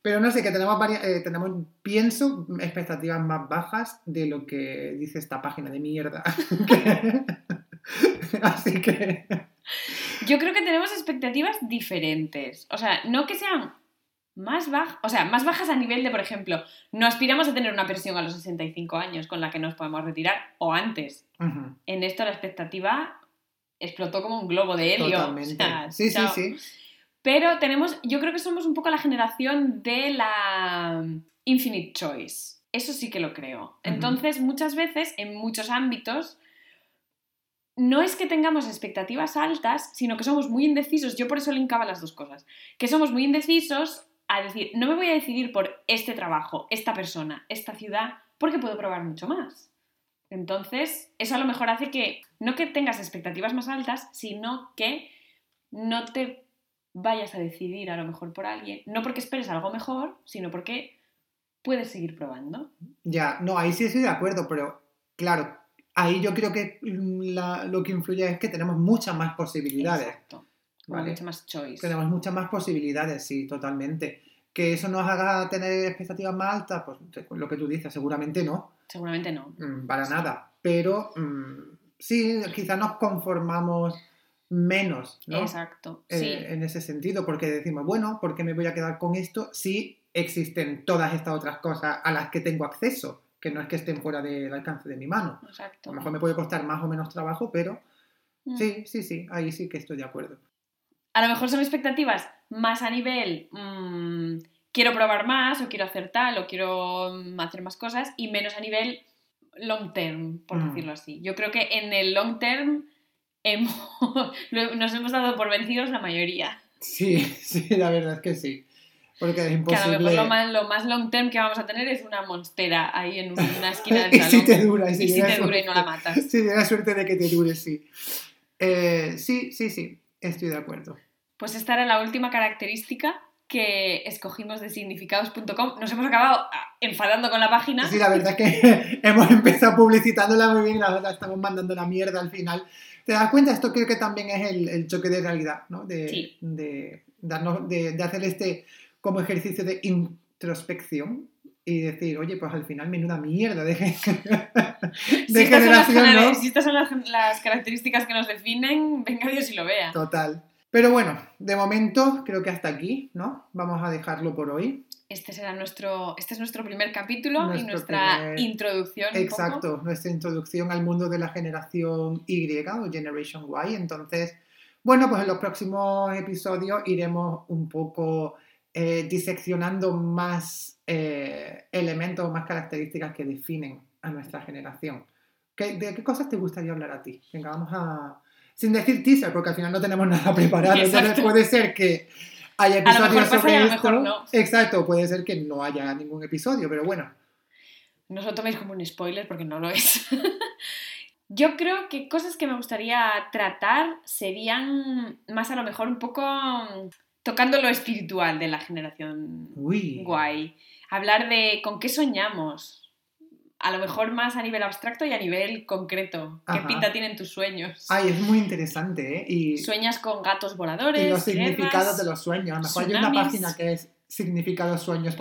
[SPEAKER 1] Pero no sé, que tenemos, varias, eh, tenemos, pienso, expectativas más bajas de lo que dice esta página de mierda. Así que...
[SPEAKER 2] Yo creo que tenemos expectativas diferentes. O sea, no que sean más bajas, o sea, más bajas a nivel de, por ejemplo, no aspiramos a tener una pensión a los 65 años con la que nos podemos retirar o antes. En esto la expectativa explotó como un globo de helio.
[SPEAKER 1] Totalmente.
[SPEAKER 2] O sea,
[SPEAKER 1] sí, sí,
[SPEAKER 2] chao.
[SPEAKER 1] sí.
[SPEAKER 2] Pero tenemos, yo creo que somos un poco la generación de la infinite choice. Eso sí que lo creo. Entonces, muchas veces, en muchos ámbitos, no es que tengamos expectativas altas, sino que somos muy indecisos. Yo por eso linkaba las dos cosas. Que somos muy indecisos a decir, no me voy a decidir por este trabajo, esta persona, esta ciudad, porque puedo probar mucho más. Entonces, eso a lo mejor hace que no que tengas expectativas más altas, sino que no te vayas a decidir a lo mejor por alguien, no porque esperes algo mejor, sino porque puedes seguir probando.
[SPEAKER 1] Ya, no, ahí sí estoy de acuerdo, pero claro, ahí yo creo que la- lo que influye es que tenemos muchas más posibilidades.
[SPEAKER 2] Exacto.
[SPEAKER 1] Vale.
[SPEAKER 2] mucho más choice.
[SPEAKER 1] Tenemos muchas más posibilidades, sí, totalmente. Que eso nos haga tener expectativas más altas, pues lo que tú dices, seguramente no,
[SPEAKER 2] Seguramente no.
[SPEAKER 1] mm, para nada. Pero mm, sí, quizás nos conformamos menos, ¿no?
[SPEAKER 2] Exacto.
[SPEAKER 1] Eh,
[SPEAKER 2] Sí.
[SPEAKER 1] en ese sentido, porque decimos, bueno, ¿por qué me voy a quedar con esto si existen todas estas otras cosas a las que tengo acceso? Que no es que estén fuera del alcance de mi mano. A
[SPEAKER 2] Exacto.
[SPEAKER 1] lo mejor me puede costar más o menos trabajo, pero
[SPEAKER 2] Mm.
[SPEAKER 1] sí, sí, sí, ahí sí que estoy de acuerdo.
[SPEAKER 2] A lo mejor son expectativas más a nivel mm, quiero probar más o quiero hacer tal o quiero mm, hacer más cosas y menos a nivel long term, por
[SPEAKER 1] Mm.
[SPEAKER 2] decirlo así. Yo creo que en el long term hemos- nos hemos dado por vencidos la mayoría.
[SPEAKER 1] Sí, sí, la verdad es que sí. Porque es
[SPEAKER 2] Que a lo
[SPEAKER 1] imposible.
[SPEAKER 2] mejor lo más, lo más long term que vamos a tener es una monstera ahí en una esquina del
[SPEAKER 1] y
[SPEAKER 2] salón.
[SPEAKER 1] si te dura, y si,
[SPEAKER 2] y si
[SPEAKER 1] tienes
[SPEAKER 2] te dura y no la matas.
[SPEAKER 1] Si tienes suerte de que te dure, sí. Eh, sí, sí, sí, estoy de acuerdo.
[SPEAKER 2] Pues esta era la última característica que escogimos de significados.com. Nos hemos acabado ah, enfadando con la página.
[SPEAKER 1] Sí, la verdad es que hemos empezado publicitándola muy bien y la, la estamos mandando la mierda al final. ¿Te das cuenta? Esto creo que también es el, el choque de realidad, ¿no? De,
[SPEAKER 2] Sí.
[SPEAKER 1] de, darnos, de, de hacer este como ejercicio de introspección y decir, oye, pues al final menuda mierda de, de
[SPEAKER 2] si, estas son las,
[SPEAKER 1] generación,
[SPEAKER 2] gener-
[SPEAKER 1] ¿no?
[SPEAKER 2] si estas son las, las características que nos definen, venga Dios y lo vea.
[SPEAKER 1] Total. Pero bueno, de momento creo que hasta aquí, ¿no? Vamos a dejarlo por hoy.
[SPEAKER 2] Este será nuestro, este es nuestro primer capítulo y nuestra
[SPEAKER 1] primer-
[SPEAKER 2] introducción. poco.
[SPEAKER 1] Exacto, nuestra introducción al mundo de la generación Y o Generation Y. Entonces, bueno, pues en los próximos episodios iremos un poco eh, diseccionando más eh, elementos, más características que definen a nuestra generación. ¿Qué- ¿De qué cosas te gustaría hablar a ti? Venga, vamos a... Sin decir teaser, porque al final no tenemos nada preparado. Entonces puede ser que haya
[SPEAKER 2] A lo mejor
[SPEAKER 1] episodios
[SPEAKER 2] pasa y
[SPEAKER 1] sobre
[SPEAKER 2] a lo
[SPEAKER 1] esto.
[SPEAKER 2] mejor no.
[SPEAKER 1] Exacto, puede ser que no haya ningún episodio, pero bueno.
[SPEAKER 2] No os lo toméis como un spoiler porque no lo es. Yo creo que cosas que me gustaría tratar serían más a lo mejor un poco tocando lo espiritual de la generación
[SPEAKER 1] Uy.
[SPEAKER 2] guay. Hablar de con qué soñamos. A lo mejor más a nivel abstracto y a nivel concreto. ¿Qué
[SPEAKER 1] Ajá.
[SPEAKER 2] pinta tienen tus sueños?
[SPEAKER 1] Ay, es muy interesante, ¿eh? Y,
[SPEAKER 2] ¿Sueñas con gatos voladores?
[SPEAKER 1] y los significados de los sueños. A lo mejor hay una página que es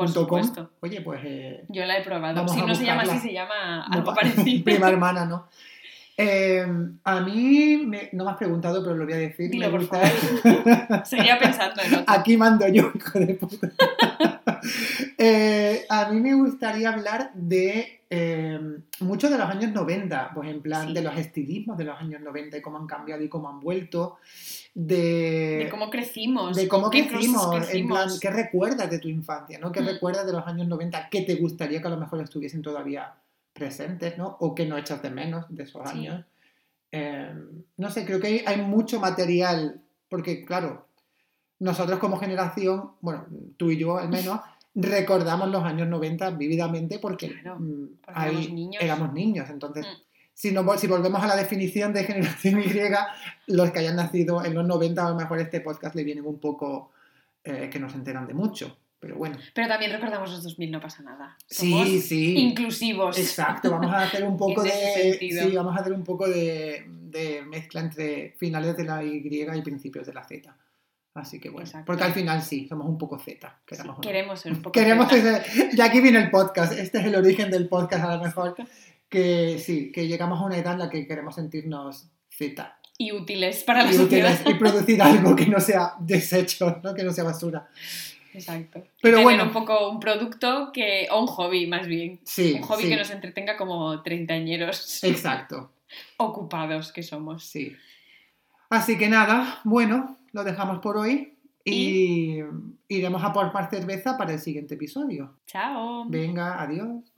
[SPEAKER 2] supuesto.
[SPEAKER 1] Oye, pues eh,
[SPEAKER 2] Yo la he probado. Si no se llama así, se llama algo
[SPEAKER 1] pa-
[SPEAKER 2] parecido.
[SPEAKER 1] prima hermana, ¿no? Eh, a mí, me- no me has preguntado, pero lo voy a decir.
[SPEAKER 2] Dilo,
[SPEAKER 1] me
[SPEAKER 2] por
[SPEAKER 1] gusta-
[SPEAKER 2] Seguía pensando en otro.
[SPEAKER 1] Aquí mando yo, hijo de puta. Eh, a mí me gustaría hablar de eh, mucho de los años 90, pues en plan
[SPEAKER 2] Sí.
[SPEAKER 1] de los estilismos de los años 90 y cómo han cambiado y cómo han vuelto. De,
[SPEAKER 2] De cómo crecimos.
[SPEAKER 1] de cómo crecimos, en plan, ¿qué recuerdas de tu infancia? ¿no? ¿Qué
[SPEAKER 2] Mm.
[SPEAKER 1] recuerdas de los años 90? ¿Qué te gustaría que a lo mejor estuviesen todavía presentes, ¿no? O que no echas de menos de esos
[SPEAKER 2] Sí.
[SPEAKER 1] años. Eh, no sé, creo que hay, hay mucho material, porque claro, nosotros como generación, bueno, tú y yo al menos, recordamos los años 90 vívidamente porque,
[SPEAKER 2] Claro,
[SPEAKER 1] mm,
[SPEAKER 2] porque
[SPEAKER 1] ahí
[SPEAKER 2] éramos niños.
[SPEAKER 1] éramos niños. Entonces,
[SPEAKER 2] Mm.
[SPEAKER 1] si, si volvemos a la definición de generación Y, los que hayan nacido en los 90, a lo mejor este podcast le vienen un poco eh, que no se enteran de mucho. Pero bueno,
[SPEAKER 2] Pero también recordamos los 2000, no pasa nada.
[SPEAKER 1] sí,
[SPEAKER 2] Somos
[SPEAKER 1] sí.
[SPEAKER 2] inclusivos.
[SPEAKER 1] Exacto, vamos a hacer un poco de. Sí, vamos a hacer un poco de, de mezcla entre finales de la Y y principios de la Z. Así que bueno,
[SPEAKER 2] Exacto.
[SPEAKER 1] porque al final sí, somos un poco Z.
[SPEAKER 2] Sí, queremos ser un poco
[SPEAKER 1] Queremos
[SPEAKER 2] Z.
[SPEAKER 1] ese- Y aquí viene el podcast. Este es el origen del podcast, a lo mejor. Que sí, que llegamos a una edad en la que queremos sentirnos Z.
[SPEAKER 2] y útiles para la
[SPEAKER 1] Y,
[SPEAKER 2] sociedad.
[SPEAKER 1] útiles, y producir algo que no sea desecho, ¿no? que no sea basura.
[SPEAKER 2] Exacto.
[SPEAKER 1] Pero
[SPEAKER 2] Tener
[SPEAKER 1] bueno.
[SPEAKER 2] un poco un producto que, o un hobby más bien.
[SPEAKER 1] Sí,
[SPEAKER 2] Un hobby
[SPEAKER 1] sí.
[SPEAKER 2] que nos entretenga como treintañeros
[SPEAKER 1] Exacto,
[SPEAKER 2] ocupados que somos.
[SPEAKER 1] sí. Así que nada, bueno, lo dejamos por hoy y iremos a por más cerveza para el siguiente episodio.
[SPEAKER 2] Chao.
[SPEAKER 1] Venga, adiós.